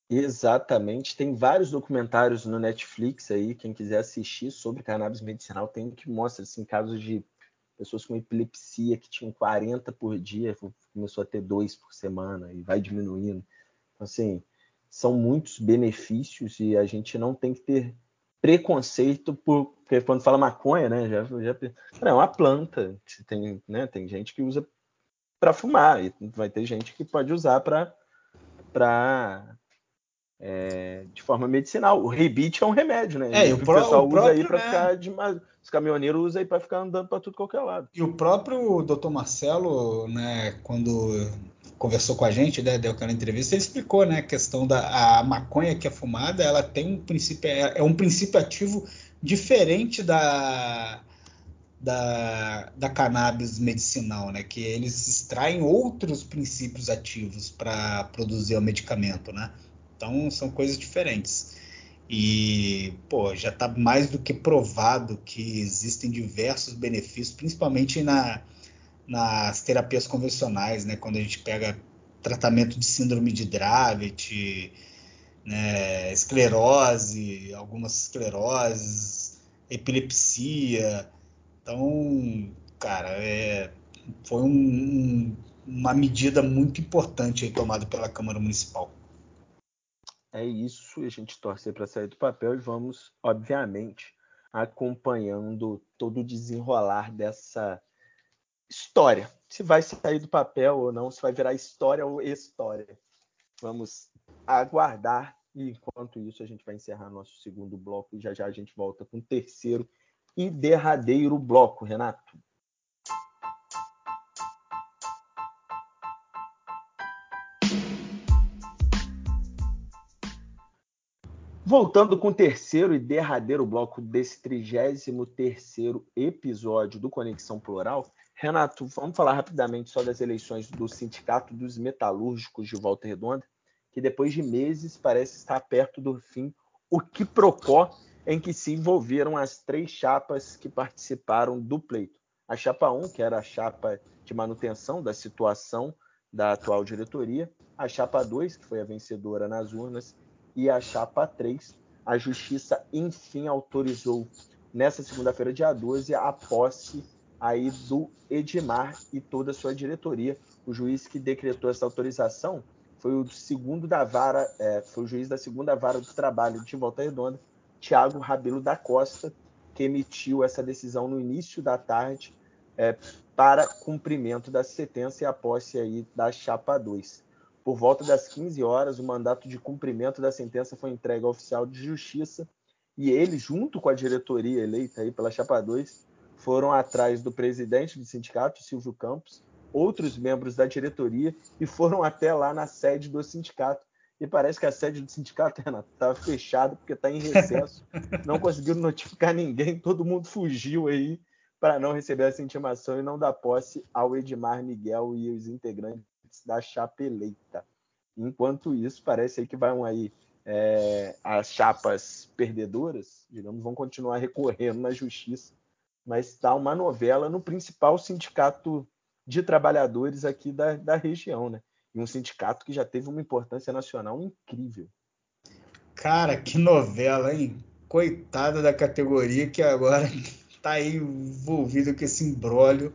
Exatamente. Tem vários documentários no Netflix aí, quem quiser assistir sobre cannabis medicinal, tem que mostra assim, casos de pessoas com epilepsia que tinham 40 por dia, começou a ter dois por semana e vai diminuindo. Então, assim, são muitos benefícios e a gente não tem que ter preconceito por porque quando fala maconha, né, já, já não, é uma planta, tem, né, tem gente que usa para fumar e vai ter gente que pode usar para para é, de forma medicinal. O rebite é um remédio, né? É, e o, o pessoal o usa próprio, aí para né? ficar de os caminhoneiros usam aí para ficar andando para tudo qualquer lado. E o próprio Dr. Marcelo, né, quando conversou com a gente, né, deu aquela entrevista, ele explicou, né, a questão da a maconha que é fumada, ela tem um princípio é, é um princípio ativo diferente da da, da cannabis medicinal, né? Que eles extraem outros princípios ativos para produzir o medicamento, né? Então são coisas diferentes. E, pô, já está mais do que provado que existem diversos benefícios, principalmente na, nas terapias convencionais, né? Quando a gente pega tratamento de síndrome de Dravet, né, esclerose, algumas escleroses, epilepsia. Então, cara, é, foi um, um, uma medida muito importante aí tomada pela Câmara Municipal. É isso, a gente torce para sair do papel e vamos, obviamente, acompanhando todo o desenrolar dessa história. Se vai sair do papel ou não, se vai virar história ou história. Vamos aguardar. E enquanto isso, a gente vai encerrar nosso segundo bloco e já já a gente volta com o terceiro e derradeiro bloco, Renato. Voltando com o terceiro e derradeiro bloco desse 33º episódio do Conexão Plural, Renato, vamos falar rapidamente só das eleições do Sindicato dos Metalúrgicos de Volta Redonda, que depois de meses parece estar perto do fim, o que procó em que se envolveram as três chapas que participaram do pleito. A chapa 1, que era a chapa de manutenção da situação da atual diretoria, a chapa 2, que foi a vencedora nas urnas, e a chapa 3. A justiça enfim autorizou nessa segunda-feira, dia 12, a posse aí do Edmar e toda a sua diretoria. O juiz que decretou essa autorização foi o segundo da vara, é, foi o juiz da segunda vara do trabalho de Volta Redonda, Tiago Rabelo da Costa, que emitiu essa decisão no início da tarde é, para cumprimento da sentença e a posse aí da chapa 2. Por volta das 15 horas, o mandato de cumprimento da sentença foi entregue ao oficial de justiça e ele, junto com a diretoria eleita aí pela chapa 2, foram atrás do presidente do sindicato, Silvio Campos, outros membros da diretoria e foram até lá na sede do sindicato. E parece que a sede do sindicato, Renato, estava fechada porque está em recesso. Não conseguiram notificar ninguém, todo mundo fugiu aí para não receber essa intimação e não dar posse ao Edmar Miguel e os integrantes da chapa eleita. Enquanto isso, parece aí que vão aí é, as chapas perdedoras, digamos, vão continuar recorrendo na justiça mas está uma novela no principal sindicato de trabalhadores aqui da, da região, né? E um sindicato que já teve uma importância nacional incrível. Cara, que novela, hein? Coitada da categoria que agora está aí envolvido com esse embrólio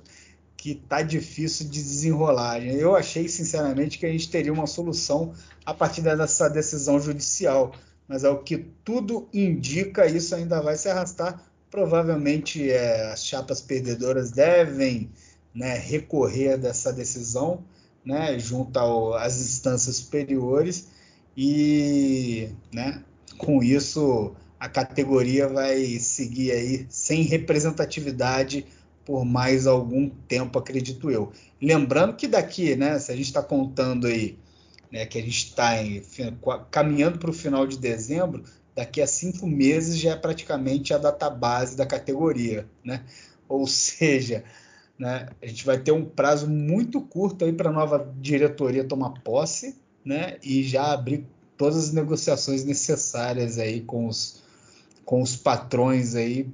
que tá difícil de desenrolar. Eu achei, sinceramente, que a gente teria uma solução a partir dessa decisão judicial, mas ao que tudo indica, isso ainda vai se arrastar Provavelmente é, as chapas perdedoras devem né, recorrer dessa decisão né, junto às instâncias superiores e né, com isso a categoria vai seguir aí sem representatividade por mais algum tempo, acredito eu. Lembrando que daqui, né, se a gente está contando aí né, que a gente está caminhando para o final de dezembro, daqui a cinco meses já é praticamente a data base da categoria, né? Ou seja, né, a gente vai ter um prazo muito curto aí para a nova diretoria tomar posse, né? E já abrir todas as negociações necessárias aí com os, com os patrões aí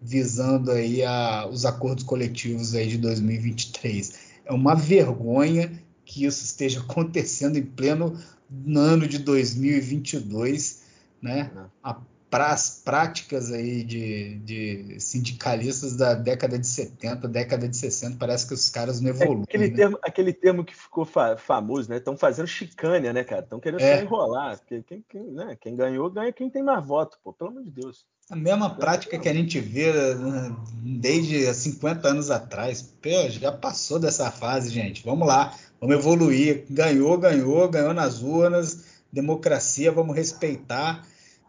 visando aí a, os acordos coletivos aí de 2023. É uma vergonha que isso esteja acontecendo em pleno no ano de 2022, né? A para as práticas aí de, de, sindicalistas da década de 70, década de 60, parece que os caras não evoluem. É aquele, né? termo, aquele termo que ficou fa famoso, né? Estão fazendo chicânia, né, cara? Estão querendo é. enrolar. Quem, quem, né? quem ganhou, ganha quem tem mais voto, pô, pelo amor de Deus. A mesma prática que a gente vê né, desde 50 anos atrás. Pô, já passou dessa fase, gente. Vamos lá, vamos evoluir. Ganhou, ganhou, ganhou nas urnas. Democracia, vamos respeitar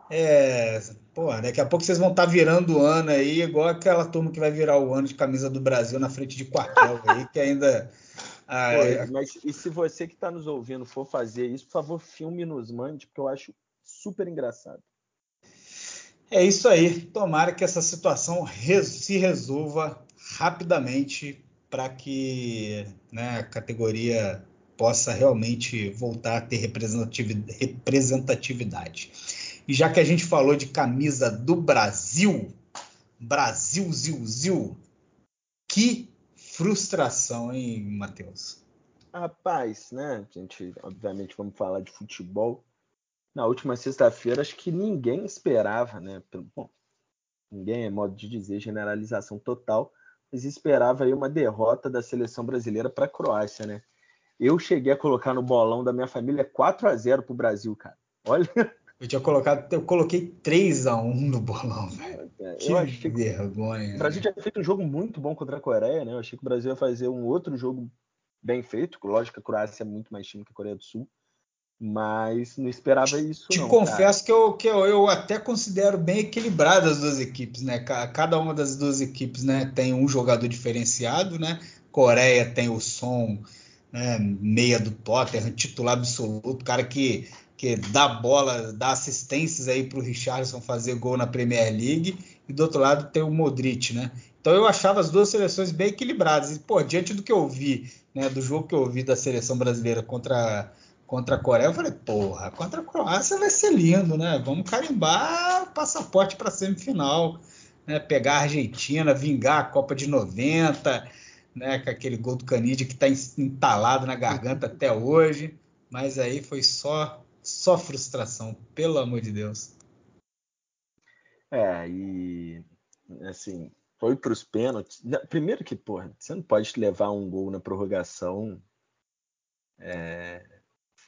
é, pô, daqui a pouco vocês vão estar tá virando o ano aí, igual aquela turma que vai virar o ano de camisa do Brasil na frente de quartel aí, que ainda. Ah, pô, é... Mas e se você que está nos ouvindo for fazer isso, por favor, filme nos mande, porque eu acho super engraçado. É isso aí. Tomara que essa situação se resolva rapidamente para que né, a categoria possa realmente voltar a ter representatividade. E já que a gente falou de camisa do Brasil, Brasil, Zil, Zil, que frustração, hein, Matheus? Rapaz, né? A gente, obviamente, vamos falar de futebol. Na última sexta-feira, acho que ninguém esperava, né? Bom, ninguém é modo de dizer, generalização total, mas esperava aí uma derrota da seleção brasileira para a Croácia, né? Eu cheguei a colocar no bolão da minha família 4 a 0 para o Brasil, cara. Olha, eu tinha colocado, eu coloquei 3 a 1 no bolão, velho. É, que achei vergonha. o Brasil tinha feito um jogo muito bom contra a Coreia, né? Eu achei que o Brasil ia fazer um outro jogo bem feito. Lógico que a Croácia é muito mais time que a Coreia do Sul. Mas não esperava isso. Te não, confesso cara. que, eu, que eu, eu, até considero bem equilibrado as duas equipes, né? Cada uma das duas equipes né, tem um jogador diferenciado, né? Coreia tem o som né, meia do Tottenham, titular absoluto, cara que que dá bola, dá assistências aí para o Richardson fazer gol na Premier League, e do outro lado tem o Modric, né? Então eu achava as duas seleções bem equilibradas. E, pô, diante do que eu vi, né, do jogo que eu vi da seleção brasileira contra, contra a Coreia, eu falei, porra, contra a Croácia vai ser lindo, né? Vamos carimbar o passaporte para semifinal, né? Pegar a Argentina, vingar a Copa de 90, né? Com aquele gol do Canidia que está entalado na garganta até hoje. Mas aí foi só só frustração, pelo amor de Deus. É, e assim, foi para os pênaltis. Primeiro que, porra, você não pode levar um gol na prorrogação é,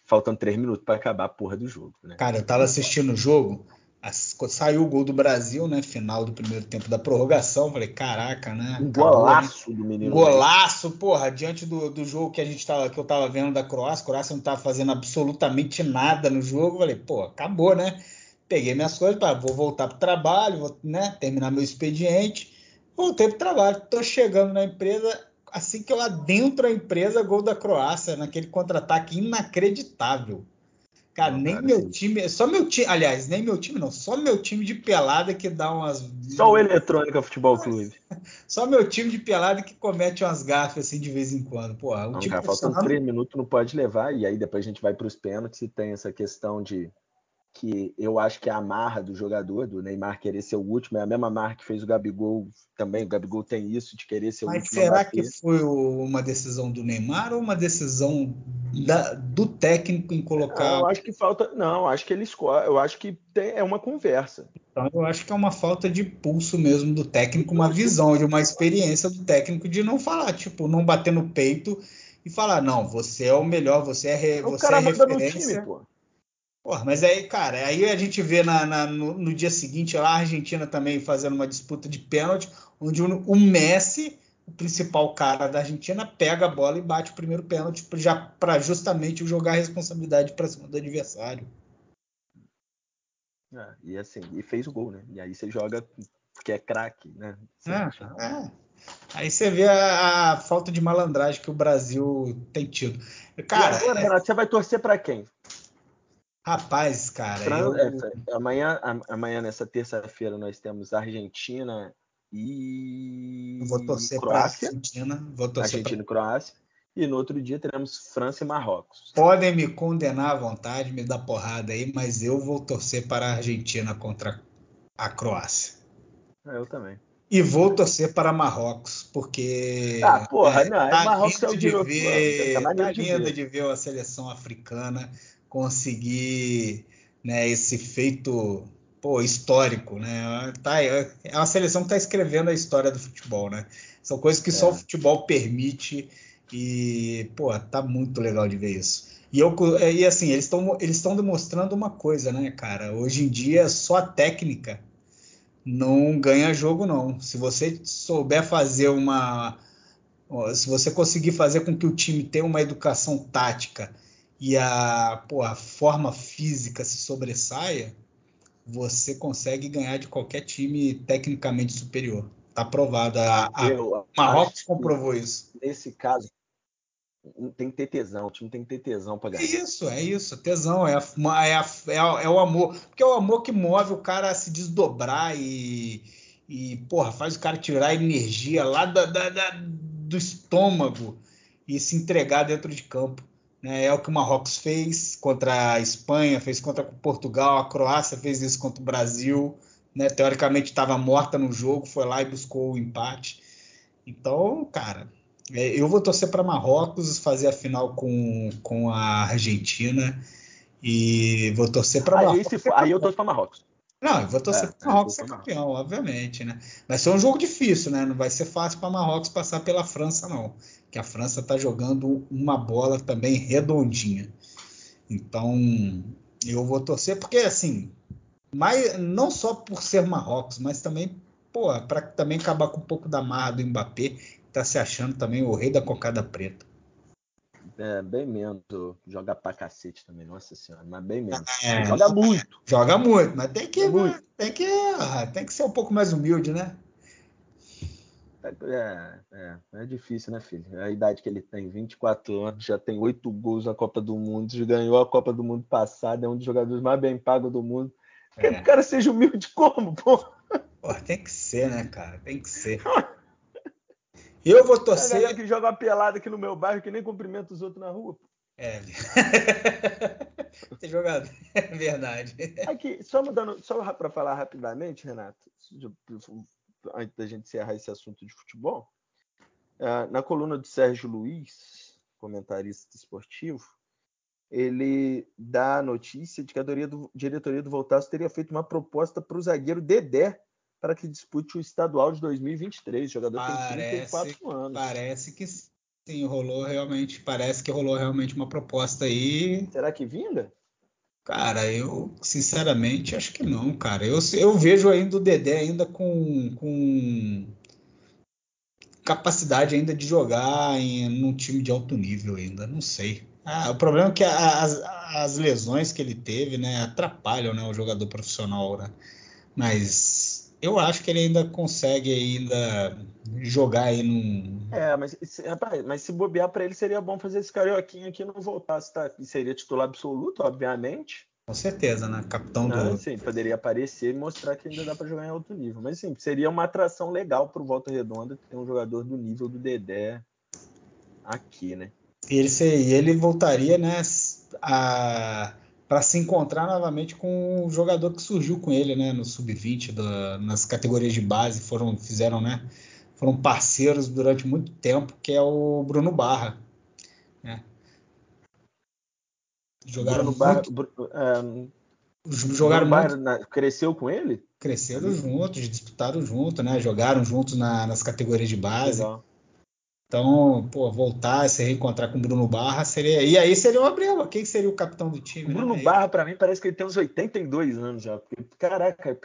faltando três minutos para acabar a porra do jogo. Né? Cara, eu tava assistindo o jogo, saiu o gol do Brasil, né? Final do primeiro tempo da prorrogação. Falei, caraca, né? Um Acabou, golaço né? do menino. Golaço, porra, diante do, do jogo que a gente tava, que eu tava vendo da Croácia. A Croácia não tava fazendo absolutamente nada no jogo. Falei, pô, acabou, né? Peguei minhas coisas, pá, vou voltar pro trabalho, vou né, terminar meu expediente. Voltei pro trabalho. Tô chegando na empresa. Assim que eu adentro a empresa, gol da Croácia, naquele contra-ataque inacreditável. Cara, não, nem cara, meu time. Só meu time. Aliás, nem meu time, não. Só meu time de pelada que dá umas. Só o Eletrônica Futebol Clube. Só meu time de pelada que comete umas gafas assim de vez em quando. Pô, o não, time cara, faltam três minutos, não pode levar. E aí depois a gente vai para os pênaltis e tem essa questão de que eu acho que é a marra do jogador, do Neymar querer ser o último, é a mesma marra que fez o Gabigol também. O Gabigol tem isso de querer ser Mas o último. Mas será que foi uma decisão do Neymar ou uma decisão da, do técnico em colocar? Não, eu acho que falta. Não, acho que ele escolhe. Eu acho que tem, é uma conversa. Então eu acho que é uma falta de pulso mesmo do técnico, uma visão de uma experiência do técnico de não falar, tipo, não bater no peito e falar, não, você é o melhor, você é, re, o você cara é referência. No time, pô. Porra, mas aí, cara, aí a gente vê na, na, no, no, dia seguinte lá a Argentina também fazendo uma disputa de pênalti, onde o, o, Messi, o principal cara da Argentina, pega a bola e bate o primeiro pênalti já para justamente jogar a responsabilidade para cima do adversário. É, e assim, e fez o gol, né? E aí você joga porque é craque, né? É, é. Aí você vê a, a, falta de malandragem que o Brasil tem tido. Cara, agora, é... Renato, você vai torcer para quem? Rapaz, cara. Fran... Eu... É, amanhã, amanhã, nessa terça-feira, nós temos Argentina e. vou torcer para Argentina. Vou torcer Argentina e Croácia. E no outro dia teremos França e Marrocos. Podem me condenar à vontade, me dar porrada aí, mas eu vou torcer para a Argentina contra a Croácia. É, eu também. E vou torcer para Marrocos, porque. Ah, porra, é, não, tá Marrocos é o de ver, Tá lindo de ver a seleção africana conseguir né, esse feito pô, histórico, né? Tá, é uma seleção que está escrevendo a história do futebol, né? São coisas que é. só o futebol permite e, pô, tá muito legal de ver isso. E, eu, e assim, eles estão eles demonstrando uma coisa, né, cara? Hoje em dia, só a técnica não ganha jogo, não. Se você souber fazer uma. Se você conseguir fazer com que o time tenha uma educação tática e a, pô, a forma física se sobressaia, você consegue ganhar de qualquer time tecnicamente superior. Tá provado. A, a Marrocos comprovou isso. Nesse caso, tem que ter tesão, o time tem que ter tesão para ganhar. É isso, é isso, tesão, é, a, é, a, é, é, o amor. Porque é o amor que move o cara a se desdobrar e, e porra, faz o cara tirar energia lá da, da, da, do estômago e se entregar dentro de campo. Né? É o que o Marrocos fez contra a Espanha, fez contra Portugal, a Croácia fez isso contra o Brasil. Né? Teoricamente estava morta no jogo, foi lá e buscou o empate. Então, cara, é, eu vou torcer para Marrocos fazer a final com, com a Argentina e vou torcer para Marrocos. Aí, for, aí eu torço para Marrocos. Não, eu vou torcer é, para Marrocos ser campeão, obviamente, né? Vai ser um jogo difícil, né? Não vai ser fácil para Marrocos passar pela França, não. Que a França está jogando uma bola também redondinha. Então, eu vou torcer porque assim, mas não só por ser Marrocos, mas também, pô, para também acabar com um pouco da marra do Mbappé, tá se achando também o rei da cocada preta. É, bem menos. Joga pra cacete também, nossa senhora, mas bem menos. É, joga muito. Joga muito, mas tem que, muito. Tem, que, ah, tem que ser um pouco mais humilde, né? É, é, é difícil, né, filho? A idade que ele tem, 24 anos, já tem oito gols na Copa do Mundo, já ganhou a Copa do Mundo passada, é um dos jogadores mais bem pagos do mundo. É. Que o cara seja humilde como, pô? Pô, tem que ser, né, cara? Tem que ser. Eu vou torcer. É que joga uma pelada aqui no meu bairro que nem cumprimenta os outros na rua. É. Tem jogado. É verdade. Aqui, só mudando, só para falar rapidamente, Renato, antes da gente encerrar esse assunto de futebol, é, na coluna do Sérgio Luiz, comentarista esportivo, ele dá a notícia de que a diretoria do, diretoria do Voltaço teria feito uma proposta para o zagueiro Dedé para que dispute o estadual de 2023. O jogador parece, tem 34 anos. Parece que sim, rolou realmente. Parece que rolou realmente uma proposta aí. Será que vinga? Cara, eu sinceramente acho que não, cara. Eu, eu vejo ainda o Dedé ainda com, com capacidade ainda de jogar em num time de alto nível ainda. Não sei. Ah, o problema é que as, as lesões que ele teve, né, atrapalham, né, o jogador profissional, né? Mas eu acho que ele ainda consegue ainda jogar aí num. É, mas, rapaz, mas se bobear para ele seria bom fazer esse carioquinho aqui não voltasse, tá? Seria titular absoluto, obviamente. Com certeza, né? Capitão do. sim, poderia aparecer e mostrar que ainda dá para jogar em alto nível. Mas sim, seria uma atração legal pro Volta Redonda ter um jogador do nível do Dedé aqui, né? E ele, ele voltaria, né? A para se encontrar novamente com o jogador que surgiu com ele, né, no sub-20, nas categorias de base, foram fizeram, né, foram parceiros durante muito tempo, que é o Bruno Barra, né? Jogaram Bruno Barra, um, jogaram Bruno Barra na, cresceu com ele? Cresceram juntos, disputaram juntos, né? Jogaram juntos na, nas categorias de base. Legal. Então, pô, voltar, se reencontrar com o Bruno Barra seria. E aí seria uma briga. Quem seria o capitão do time? O Bruno né? Barra, para mim, parece que ele tem uns 82 anos já. Caraca,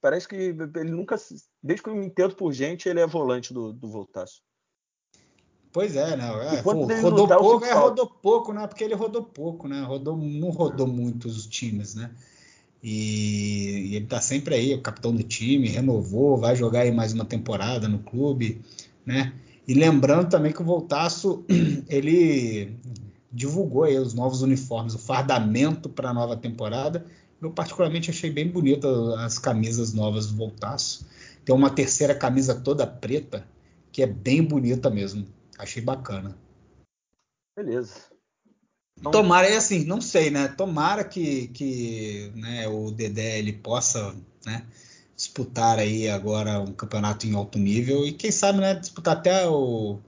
parece que ele nunca. Desde que eu me entendo por gente, ele é volante do, do Voltaço. Pois é, né? É, pô, rodou pouco, é, rodou pouco, né? Porque ele rodou pouco, né? Rodou, não rodou muitos times, né? E, e ele tá sempre aí, o capitão do time, renovou, vai jogar aí mais uma temporada no clube né? E lembrando também que o Voltaço ele divulgou aí os novos uniformes, o fardamento para a nova temporada. Eu particularmente achei bem bonito as camisas novas do Voltaço. Tem uma terceira camisa toda preta que é bem bonita mesmo. Achei bacana. Beleza. Então... Tomara, é assim, não sei, né? Tomara que, que né, o Dedé ele possa, né? Disputar aí agora um campeonato em alto nível e quem sabe né, disputar até o,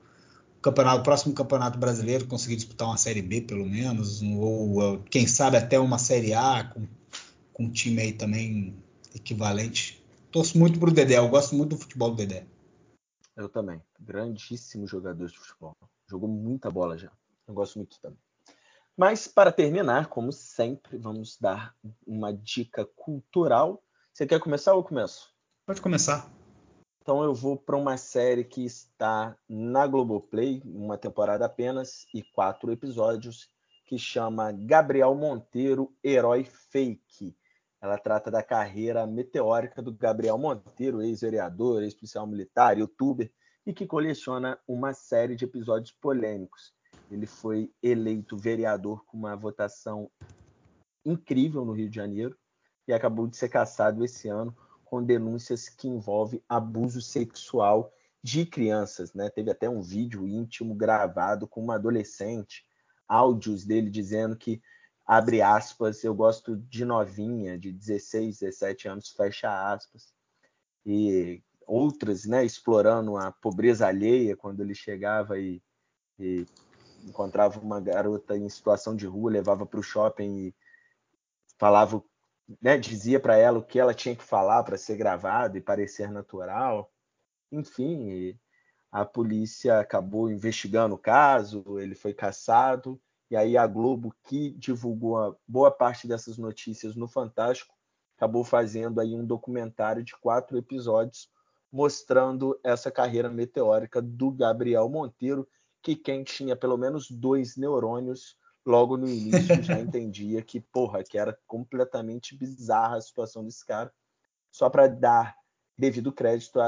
campeonato, o próximo campeonato brasileiro conseguir disputar uma série B pelo menos, ou quem sabe até uma série A com, com um time aí também equivalente. Torço muito pro Dedé, eu gosto muito do futebol do Dedé. Eu também. Grandíssimo jogador de futebol. Jogou muita bola já. Eu gosto muito também. Mas para terminar, como sempre, vamos dar uma dica cultural. Você quer começar ou eu começo? Pode começar. Então eu vou para uma série que está na Globoplay, uma temporada apenas e quatro episódios, que chama Gabriel Monteiro, Herói Fake. Ela trata da carreira meteórica do Gabriel Monteiro, ex-vereador, ex-policial militar, youtuber, e que coleciona uma série de episódios polêmicos. Ele foi eleito vereador com uma votação incrível no Rio de Janeiro e acabou de ser caçado esse ano com denúncias que envolvem abuso sexual de crianças. Né? Teve até um vídeo íntimo gravado com uma adolescente, áudios dele dizendo que abre aspas, eu gosto de novinha, de 16, 17 anos, fecha aspas. E outras, né, explorando a pobreza alheia quando ele chegava e, e encontrava uma garota em situação de rua, levava para o shopping e falava, né, dizia para ela o que ela tinha que falar para ser gravado e parecer natural. Enfim, a polícia acabou investigando o caso, ele foi caçado e aí a Globo, que divulgou a boa parte dessas notícias no Fantástico, acabou fazendo aí um documentário de quatro episódios mostrando essa carreira meteórica do Gabriel Monteiro, que quem tinha pelo menos dois neurônios logo no início já entendia que, porra, que era completamente bizarra a situação desse cara. Só para dar devido crédito,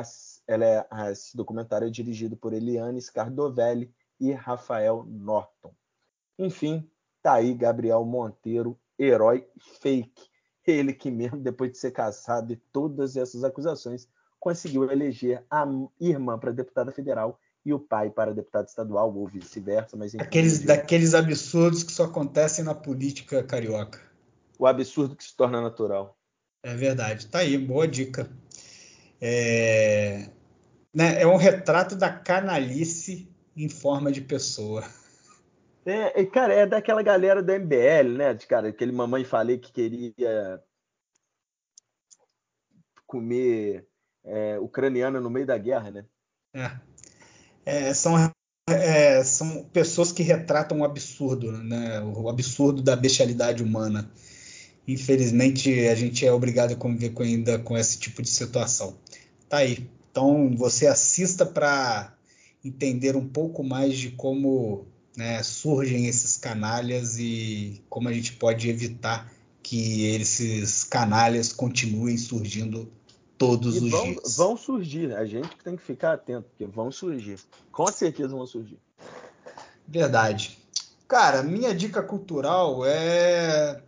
ela é, esse documentário é dirigido por Eliane Scardovelli e Rafael Norton. Enfim, tá aí Gabriel Monteiro, herói fake. Ele que mesmo depois de ser caçado de todas essas acusações, conseguiu eleger a irmã para deputada federal e o pai para deputado estadual, ou vice-versa. Mas Aqueles, daqueles absurdos que só acontecem na política carioca. O absurdo que se torna natural. É verdade. Tá aí, boa dica. É, né, é um retrato da canalice em forma de pessoa. É, cara, é daquela galera do MBL, né? De, cara, aquele mamãe falei que queria comer é, ucraniana no meio da guerra, né? É. é são, é, são pessoas que retratam o absurdo, né? O absurdo da bestialidade humana. Infelizmente, a gente é obrigado a conviver com, ainda com esse tipo de situação. Tá aí. Então, você assista para entender um pouco mais de como né, surgem esses canalhas e como a gente pode evitar que esses canalhas continuem surgindo todos e os vão, dias. Vão surgir, a gente que tem que ficar atento, porque vão surgir. Com certeza vão surgir. Verdade. Cara, minha dica cultural é.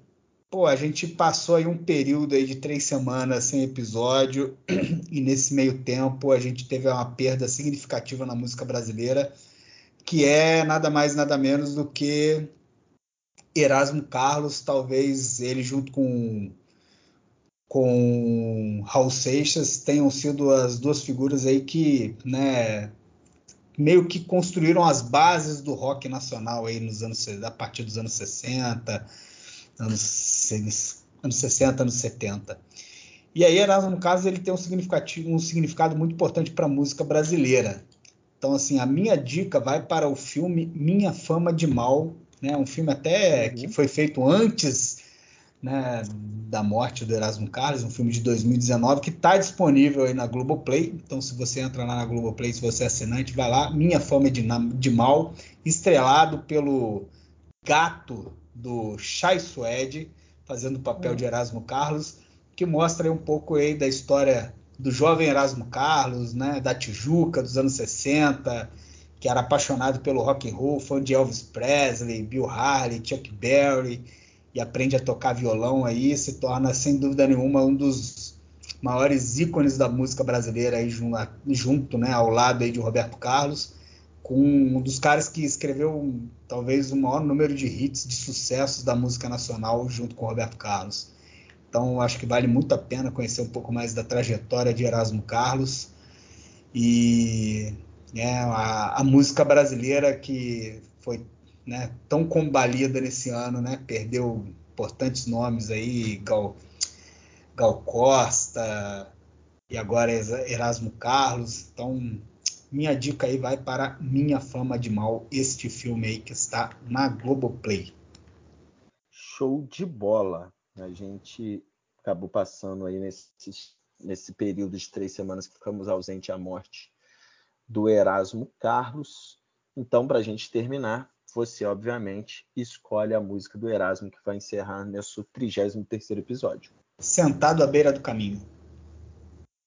Pô, a gente passou aí um período aí de três semanas sem episódio, e nesse meio tempo a gente teve uma perda significativa na música brasileira que é nada mais nada menos do que Erasmo Carlos, talvez ele junto com com Raul Seixas tenham sido as duas figuras aí que, né, meio que construíram as bases do rock nacional aí nos anos a partir dos anos 60, anos, anos 60, anos 70. E aí Erasmo, no caso, ele tem um significado, um significado muito importante para a música brasileira. Então, assim, a minha dica vai para o filme Minha Fama de Mal, né? Um filme até uhum. que foi feito antes né, da morte do Erasmo Carlos, um filme de 2019 que está disponível aí na Globoplay. Então, se você entra lá na Globoplay, se você é assinante, vai lá. Minha Fama de, de Mal, estrelado pelo gato do Chai Suede, fazendo o papel de Erasmo Carlos, que mostra um pouco aí da história do jovem Erasmo Carlos, né, da Tijuca dos anos 60, que era apaixonado pelo rock and roll, fã de Elvis Presley, Bill Haley, Chuck Berry, e aprende a tocar violão aí, se torna sem dúvida nenhuma um dos maiores ícones da música brasileira aí junto, né, ao lado aí de Roberto Carlos, com um dos caras que escreveu talvez o maior número de hits de sucessos da música nacional junto com Roberto Carlos. Então, acho que vale muito a pena conhecer um pouco mais da trajetória de Erasmo Carlos. E, né, a, a música brasileira que foi né, tão combalida nesse ano, né, perdeu importantes nomes aí, Gal, Gal Costa e agora Erasmo Carlos. Então, minha dica aí vai para Minha Fama de Mal, este filme aí que está na Globoplay. Show de bola. A gente acabou passando aí nesse, nesse período de três semanas que ficamos ausente à morte do Erasmo Carlos. Então, para a gente terminar, você, obviamente, escolhe a música do Erasmo que vai encerrar nosso 33 episódio. Sentado à beira do caminho.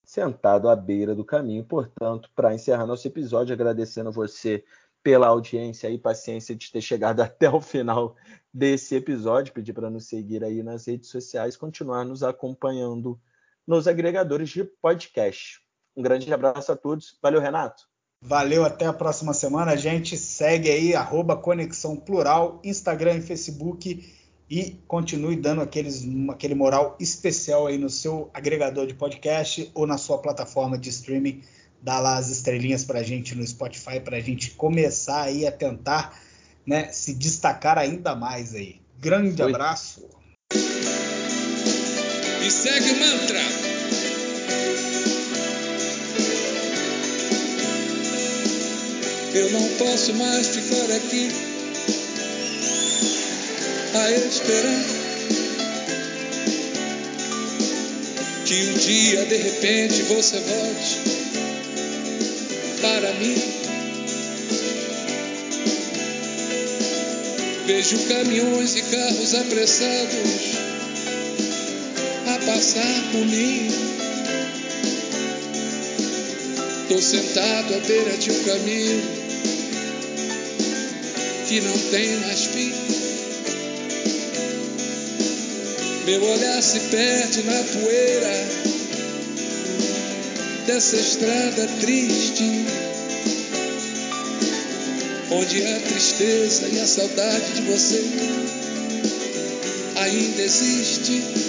Sentado à beira do caminho, portanto, para encerrar nosso episódio, agradecendo você pela audiência e paciência de ter chegado até o final desse episódio. Pedir para nos seguir aí nas redes sociais, continuar nos acompanhando nos agregadores de podcast. Um grande abraço a todos. Valeu, Renato. Valeu, até a próxima semana. A gente segue aí, arroba Conexão Plural, Instagram e Facebook. E continue dando aqueles, aquele moral especial aí no seu agregador de podcast ou na sua plataforma de streaming. Dá lá as estrelinhas para a gente no Spotify para a gente começar aí a tentar né, se destacar ainda mais aí. Grande Oi. abraço. E segue o mantra. Eu não posso mais ficar aqui a esperar que um dia de repente você volte para mim. Vejo caminhões e carros apressados a passar por mim. Tô sentado à beira de um caminho que não tem mais fim. Meu olhar se perde na poeira dessa estrada triste, onde a tristeza e a saudade de você ainda existe.